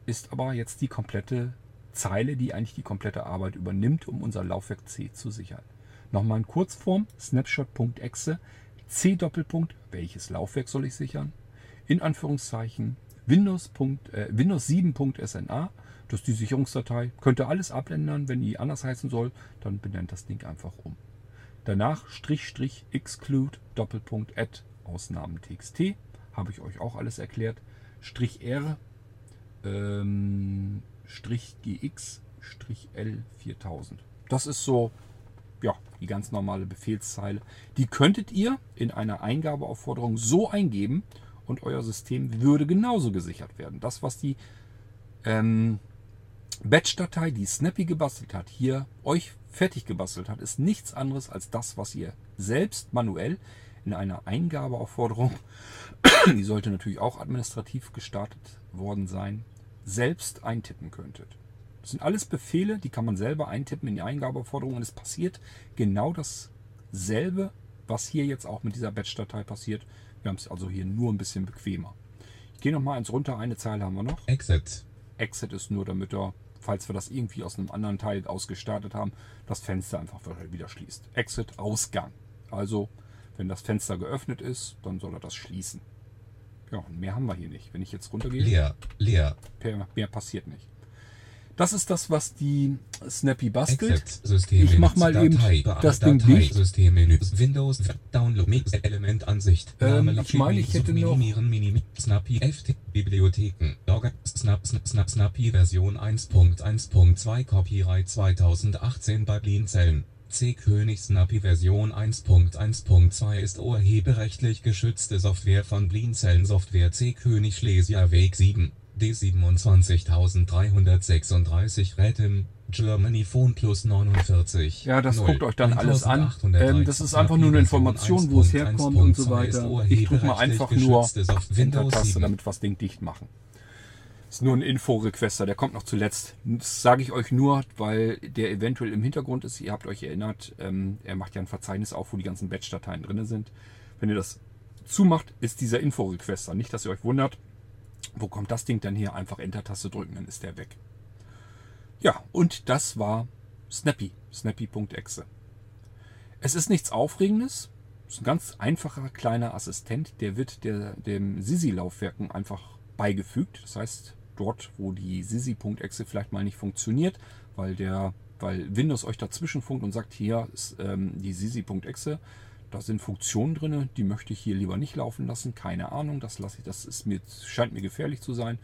ist aber jetzt die komplette Zeile, die eigentlich die komplette Arbeit übernimmt, um unser Laufwerk C zu sichern. Nochmal in Kurzform, snapshot.exe, C Doppelpunkt, welches Laufwerk soll ich sichern? In Anführungszeichen, Windows, äh, Windows 7.sna, das ist die Sicherungsdatei. Könnt ihr alles abändern, wenn die anders heißen soll, dann benennt das Ding einfach um. Danach Strich, Strich, exclude, Doppelpunkt, add, Ausnahmen txt, habe ich euch auch alles erklärt. Strich R, ähm, Strich GX, Strich L 4000. Das ist so ja, die ganz normale Befehlszeile. Die könntet ihr in einer Eingabeaufforderung so eingeben und euer System würde genauso gesichert werden. Das, was die ähm, Batch-Datei, die Snappy gebastelt hat, hier euch fertig gebastelt hat, ist nichts anderes als das, was ihr selbst manuell in einer Eingabeaufforderung, die sollte natürlich auch administrativ gestartet worden sein, selbst eintippen könntet. Das sind alles Befehle, die kann man selber eintippen in die Eingabeforderung und es passiert genau dasselbe, was hier jetzt auch mit dieser Batch-Datei passiert. Wir haben es also hier nur ein bisschen bequemer. Ich gehe noch mal eins runter, eine Zeile haben wir noch. Exit. Exit ist nur, damit er, falls wir das irgendwie aus einem anderen Teil ausgestartet haben, das Fenster einfach wieder schließt. Exit, Ausgang. Also, wenn das Fenster geöffnet ist, dann soll er das schließen. Ja, und mehr haben wir hier nicht. Wenn ich jetzt runtergehe, Leer. Leer. mehr passiert nicht. Das ist das, was die Snappy bastelt. Ich mach mal eben das Ding dicht. Windows. Download. Mix. Elementansicht. Ähm, ich meine, ich hätte noch-. Snappy. FT. Bibliotheken. Logger. Snap. Snap. Snappy Version 1.1.2. Copyright 2018 bei Blinzeln. C. König Snappy Version 1.1.2 ist urheberrechtlich geschützte Software von Blinzeln Software C. König Schlesier Weg 7. D27336 Rätem, Germany Phone Plus 49. Ja, das 0, guckt euch dann alles an. 1813, Ähm, das ist einfach nur eine Information, wo es herkommt und so weiter. Ich drücke mal einfach nur 7. damit wir das Ding dicht machen. Ist nur ein Info-Requester, der kommt noch zuletzt. Das sage ich euch nur, weil der eventuell im Hintergrund ist. Ihr habt euch erinnert, ähm, er macht ja ein Verzeichnis auf, wo die ganzen Batch-Dateien drin sind. Wenn ihr das zumacht, ist dieser Info-Requester. Nicht, dass ihr euch wundert, wo kommt das Ding denn her? Einfach Enter-Taste drücken, dann ist der weg. Ja, und das war Snappy, snappy.exe. Es ist nichts Aufregendes. Es ist ein ganz einfacher kleiner Assistent, der wird der, dem Sisi-Laufwerken einfach beigefügt. Das heißt, dort, wo die Sisi.exe vielleicht mal nicht funktioniert, weil der weil Windows euch dazwischen funkt und sagt, hier ist ähm, die sisi.exe, da sind Funktionen drin, die möchte ich hier lieber nicht laufen lassen. Keine Ahnung, das lasse ich, das ist mir, scheint mir gefährlich zu sein.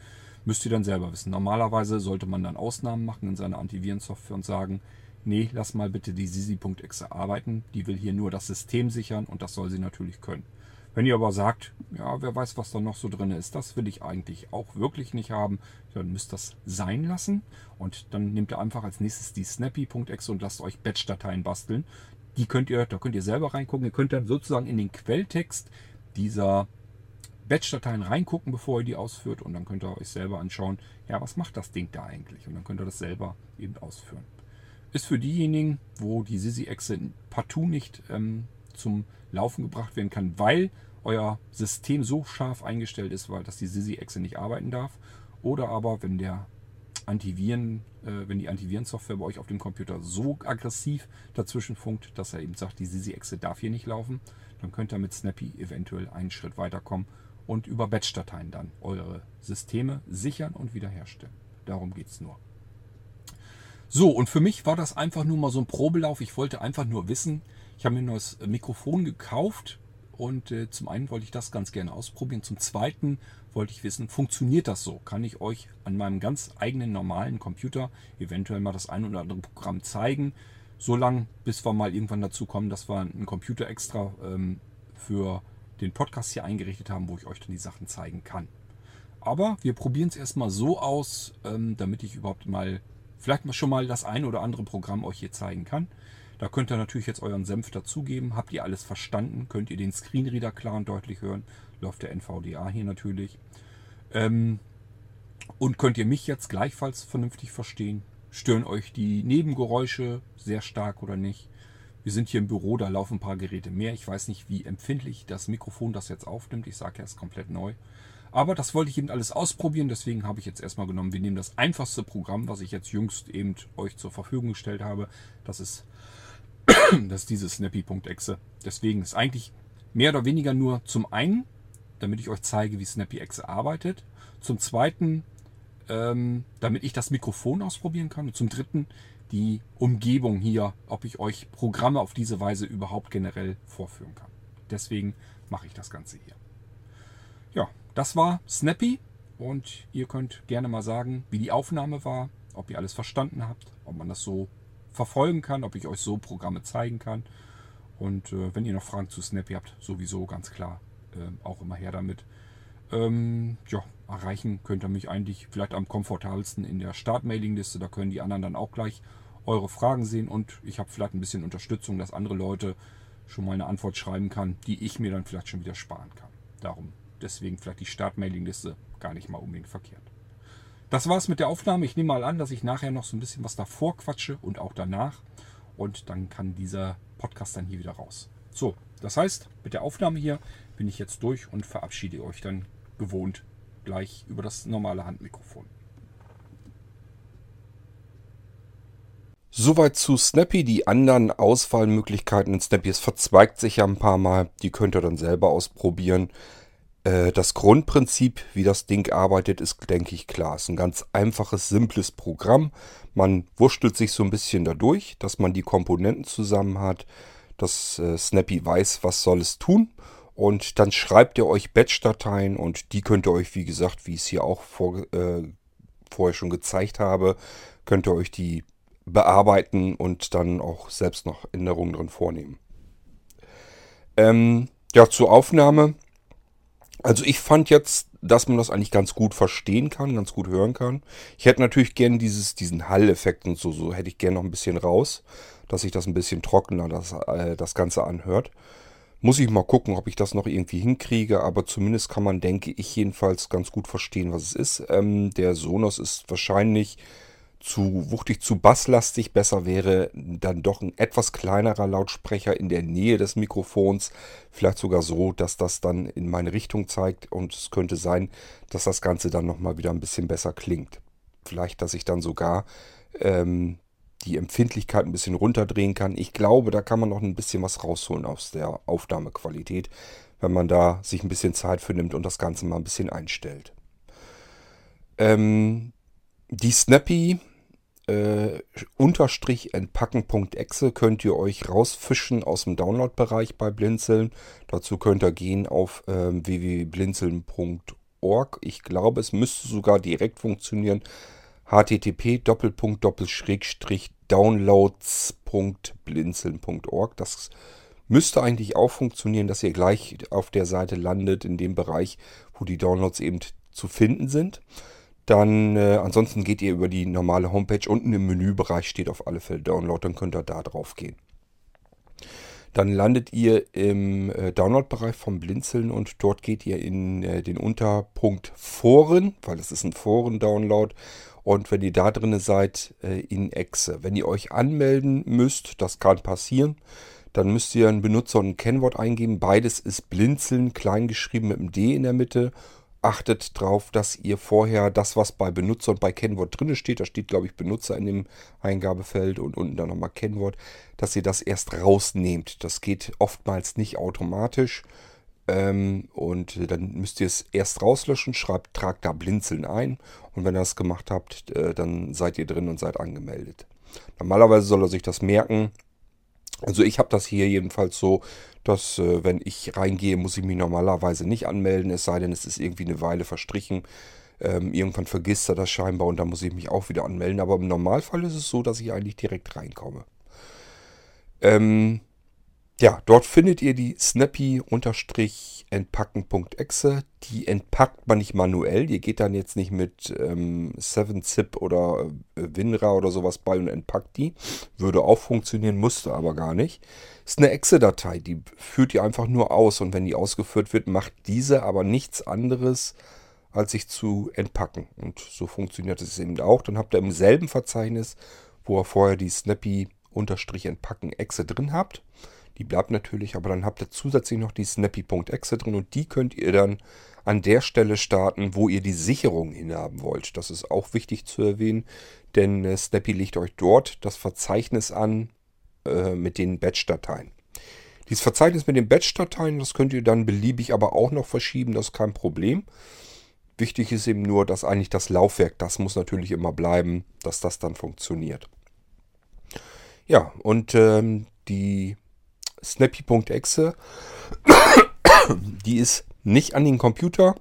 Müsst ihr dann selber wissen. Normalerweise sollte man dann Ausnahmen machen in seiner Antivirensoftware und sagen, nee, lass mal bitte die sisi.exe arbeiten. Die will hier nur das System sichern und das soll sie natürlich können. Wenn ihr aber sagt, ja, wer weiß, was da noch so drin ist, das will ich eigentlich auch wirklich nicht haben, dann müsst das sein lassen. Und dann nehmt ihr einfach als nächstes die snappy.exe und lasst euch Batch-Dateien basteln. Die könnt ihr, da könnt ihr selber reingucken. Ihr könnt dann sozusagen in den Quelltext dieser Batch-Dateien reingucken, bevor ihr die ausführt. Und dann könnt ihr euch selber anschauen, ja, was macht das Ding da eigentlich? Und dann könnt ihr das selber eben ausführen. Ist für diejenigen, wo die Sisi-Exe partout nicht ähm, zum Laufen gebracht werden kann, weil euer System so scharf eingestellt ist, weil dass die Sisi-Exe nicht arbeiten darf. Oder aber wenn der Antiviren, äh, wenn die Antivirensoftware bei euch auf dem Computer so aggressiv dazwischen funkt, dass er eben sagt, die Sisi-Exe darf hier nicht laufen, dann könnt ihr mit Snappy eventuell einen Schritt weiterkommen und über Batch-Dateien dann eure Systeme sichern und wiederherstellen. Darum geht es nur. So, und für mich war das einfach nur mal so ein Probelauf. Ich wollte einfach nur wissen, ich habe mir ein neues Mikrofon gekauft, und äh, zum einen wollte ich das ganz gerne ausprobieren. Zum zweiten wollte ich wissen, funktioniert das so? Kann ich euch an meinem ganz eigenen normalen Computer eventuell mal das ein oder andere Programm zeigen? So lange, bis wir mal irgendwann dazu kommen, dass wir einen Computer extra ähm, für den Podcast hier eingerichtet haben, wo ich euch dann die Sachen zeigen kann. Aber wir probieren es erstmal so aus, ähm, damit ich überhaupt mal, vielleicht mal schon mal das ein oder andere Programm euch hier zeigen kann. Da könnt ihr natürlich jetzt euren Senf dazugeben. Habt ihr alles verstanden? Könnt ihr den Screenreader klar und deutlich hören? Läuft der NVDA hier natürlich. Ähm, und könnt ihr mich jetzt gleichfalls vernünftig verstehen? Stören euch die Nebengeräusche sehr stark oder nicht? Wir sind hier im Büro, da laufen ein paar Geräte mehr. Ich weiß nicht, wie empfindlich das Mikrofon das jetzt aufnimmt. Ich sage ja, es ist komplett neu. Aber das wollte ich eben alles ausprobieren, deswegen habe ich jetzt erstmal genommen, wir nehmen das einfachste Programm, was ich jetzt jüngst eben euch zur Verfügung gestellt habe. Das ist das ist diese Snappy.exe. Deswegen ist eigentlich mehr oder weniger nur zum einen, damit ich euch zeige, wie Snappy.exe arbeitet. Zum zweiten, ähm, damit ich das Mikrofon ausprobieren kann. Und zum dritten, die Umgebung hier, ob ich euch Programme auf diese Weise überhaupt generell vorführen kann. Deswegen mache ich das Ganze hier. Ja, das war Snappy und ihr könnt gerne mal sagen, wie die Aufnahme war, ob ihr alles verstanden habt, ob man das so verfolgen kann, ob ich euch so Programme zeigen kann. Und äh, wenn ihr noch Fragen zu Snappy habt, sowieso ganz klar äh, auch immer her damit. Ähm, ja, erreichen könnt ihr mich eigentlich vielleicht am komfortabelsten in der Start-Mailing-Liste. Da können die anderen dann auch gleich eure Fragen sehen und ich habe vielleicht ein bisschen Unterstützung, dass andere Leute schon mal eine Antwort schreiben kann, die ich mir dann vielleicht schon wieder sparen kann. Darum, deswegen vielleicht die Start-Mailing-Liste gar nicht mal unbedingt verkehrt. Das war's mit der Aufnahme. Ich nehme mal an, dass ich nachher noch so ein bisschen was davor quatsche und auch danach. Und dann kann dieser Podcast dann hier wieder raus. So, das heißt, mit der Aufnahme hier bin ich jetzt durch und verabschiede euch dann gewohnt gleich über das normale Handmikrofon. Soweit zu Snappy. Die anderen Auswahlmöglichkeiten in Snappy, es verzweigt sich ja ein paar Mal. Die könnt ihr dann selber ausprobieren. Äh, das Grundprinzip, wie das Ding arbeitet, ist, denke ich, klar. Es ist ein ganz einfaches, simples Programm. Man wurschtelt sich so ein bisschen dadurch, dass man die Komponenten zusammen hat, dass äh, Snappy weiß, was soll es tun. Und dann schreibt ihr euch Batch-Dateien und die könnt ihr euch, wie gesagt, wie ich es hier auch vor, äh, vorher schon gezeigt habe, könnt ihr euch die bearbeiten und dann auch selbst noch Änderungen drin vornehmen. Ähm, ja, zur Aufnahme also ich fand jetzt, dass man das eigentlich ganz gut verstehen kann, ganz gut hören kann. Ich hätte natürlich gern dieses, diesen Hall-Effekt und so, so hätte ich gern noch ein bisschen raus, dass sich das ein bisschen trockener das, äh, das Ganze anhört. Muss ich mal gucken, ob ich das noch irgendwie hinkriege, aber zumindest kann man, denke ich, jedenfalls ganz gut verstehen, was es ist. Ähm, der Sonos ist wahrscheinlich zu wuchtig, zu basslastig. Besser wäre dann doch ein etwas kleinerer Lautsprecher in der Nähe des Mikrofons. Vielleicht sogar so, dass das dann in meine Richtung zeigt. Und es könnte sein, dass das Ganze dann nochmal wieder ein bisschen besser klingt. Vielleicht, dass ich dann sogar ähm, die Empfindlichkeit ein bisschen runterdrehen kann. Ich glaube, da kann man noch ein bisschen was rausholen aus der Aufnahmequalität, wenn man da sich ein bisschen Zeit für nimmt und das Ganze mal ein bisschen einstellt. Ähm, die Snappy äh, unterstrich entpacken.exe könnt ihr euch rausfischen aus dem Download-Bereich bei Blinzeln. Dazu könnt ihr gehen auf äh, www.blinzeln.org. Ich glaube, es müsste sogar direkt funktionieren. http downloads.blinzeln.org. Das müsste eigentlich auch funktionieren, dass ihr gleich auf der Seite landet, in dem Bereich, wo die Downloads eben zu finden sind. Dann äh, ansonsten geht ihr über die normale Homepage. Unten im Menübereich steht auf alle Fälle Download, dann könnt ihr da drauf gehen. Dann landet ihr im äh, Download-Bereich vom Blinzeln und dort geht ihr in äh, den Unterpunkt Foren, weil es ist ein Foren-Download. Und wenn ihr da drin seid, äh, in Exe. Wenn ihr euch anmelden müsst, das kann passieren, dann müsst ihr einen Benutzer und ein Kennwort eingeben. Beides ist Blinzeln, kleingeschrieben mit einem D in der Mitte achtet darauf, dass ihr vorher das, was bei Benutzer und bei Kennwort drin steht, da steht, glaube ich, Benutzer in dem Eingabefeld und unten dann nochmal Kennwort, dass ihr das erst rausnehmt. Das geht oftmals nicht automatisch. Ähm, und dann müsst ihr es erst rauslöschen, schreibt, tragt da Blinzeln ein. Und wenn ihr das gemacht habt, äh, dann seid ihr drin und seid angemeldet. Normalerweise soll er sich das merken. Also ich habe das hier jedenfalls so, dass äh, wenn ich reingehe, muss ich mich normalerweise nicht anmelden, es sei denn, es ist irgendwie eine Weile verstrichen. Ähm, irgendwann vergisst er das scheinbar und dann muss ich mich auch wieder anmelden. Aber im Normalfall ist es so, dass ich eigentlich direkt reinkomme. Ähm, ja, dort findet ihr die snappy-entpacken.exe. Die entpackt man nicht manuell. Ihr geht dann jetzt nicht mit ähm, 7-Zip oder äh, WinRAR oder sowas bei und entpackt die. Würde auch funktionieren, musste aber gar nicht. Ist eine Exe-Datei, die führt ihr einfach nur aus. Und wenn die ausgeführt wird, macht diese aber nichts anderes, als sich zu entpacken. Und so funktioniert es eben auch. Dann habt ihr im selben Verzeichnis, wo ihr vorher die Snappy-Entpacken-Exe drin habt, die bleibt natürlich, aber dann habt ihr zusätzlich noch die snappy.exe drin und die könnt ihr dann an der Stelle starten, wo ihr die Sicherung hinhaben wollt. Das ist auch wichtig zu erwähnen, denn äh, Snappy legt euch dort das Verzeichnis an äh, mit den Batch-Dateien. Dieses Verzeichnis mit den Batch-Dateien, das könnt ihr dann beliebig aber auch noch verschieben, das ist kein Problem. Wichtig ist eben nur, dass eigentlich das Laufwerk, das muss natürlich immer bleiben, dass das dann funktioniert. Ja, und ähm, die Snappy.exe. Die ist nicht an den Computer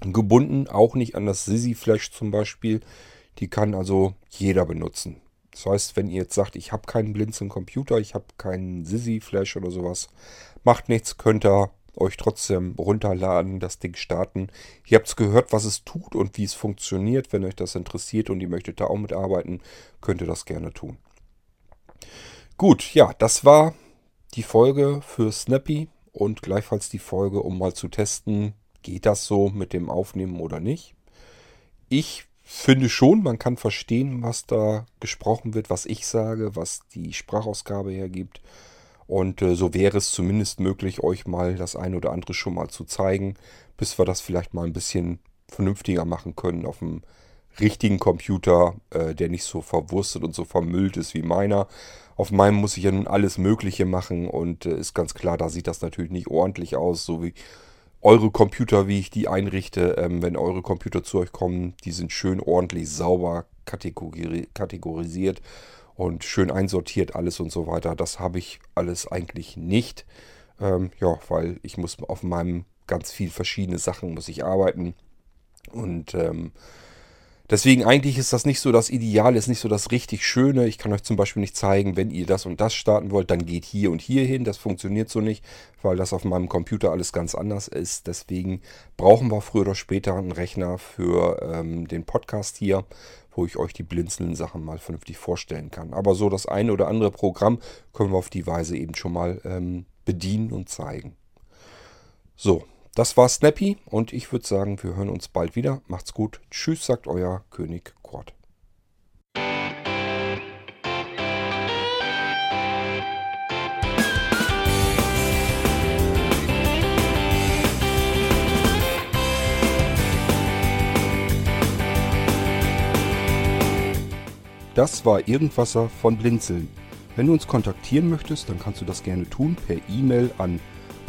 gebunden, auch nicht an das Sisi Flash zum Beispiel. Die kann also jeder benutzen. Das heißt, wenn ihr jetzt sagt, ich habe keinen Blinzeln Computer, ich habe keinen Sisi Flash oder sowas, macht nichts, könnt ihr euch trotzdem runterladen, das Ding starten. Ihr habt es gehört, was es tut und wie es funktioniert. Wenn euch das interessiert und ihr möchtet da auch mitarbeiten, könnt ihr das gerne tun. Gut, ja, das war die Folge für Snappy und gleichfalls die Folge, um mal zu testen, geht das so mit dem Aufnehmen oder nicht. Ich finde schon, man kann verstehen, was da gesprochen wird, was ich sage, was die Sprachausgabe hergibt. Und äh, so wäre es zumindest möglich, euch mal das eine oder andere schon mal zu zeigen, bis wir das vielleicht mal ein bisschen vernünftiger machen können auf dem richtigen Computer, äh, der nicht so verwurstet und so vermüllt ist wie meiner. Auf meinem muss ich ja nun alles Mögliche machen und äh, ist ganz klar, da sieht das natürlich nicht ordentlich aus, so wie eure Computer, wie ich die einrichte. Ähm, wenn eure Computer zu euch kommen, die sind schön ordentlich sauber kategori kategorisiert und schön einsortiert alles und so weiter. Das habe ich alles eigentlich nicht. Ähm, ja, weil ich muss auf meinem ganz viel verschiedene Sachen muss ich arbeiten und ähm, Deswegen eigentlich ist das nicht so das Ideale, ist nicht so das richtig Schöne. Ich kann euch zum Beispiel nicht zeigen, wenn ihr das und das starten wollt, dann geht hier und hier hin. Das funktioniert so nicht, weil das auf meinem Computer alles ganz anders ist. Deswegen brauchen wir früher oder später einen Rechner für ähm, den Podcast hier, wo ich euch die blinzelnden Sachen mal vernünftig vorstellen kann. Aber so das eine oder andere Programm können wir auf die Weise eben schon mal ähm, bedienen und zeigen. So, das war Snappy und ich würde sagen, wir hören uns bald wieder. Macht's gut. Tschüss, sagt euer König Kurt. Das war Irgendwasser von Blinzeln. Wenn du uns kontaktieren möchtest, dann kannst du das gerne tun per E-Mail an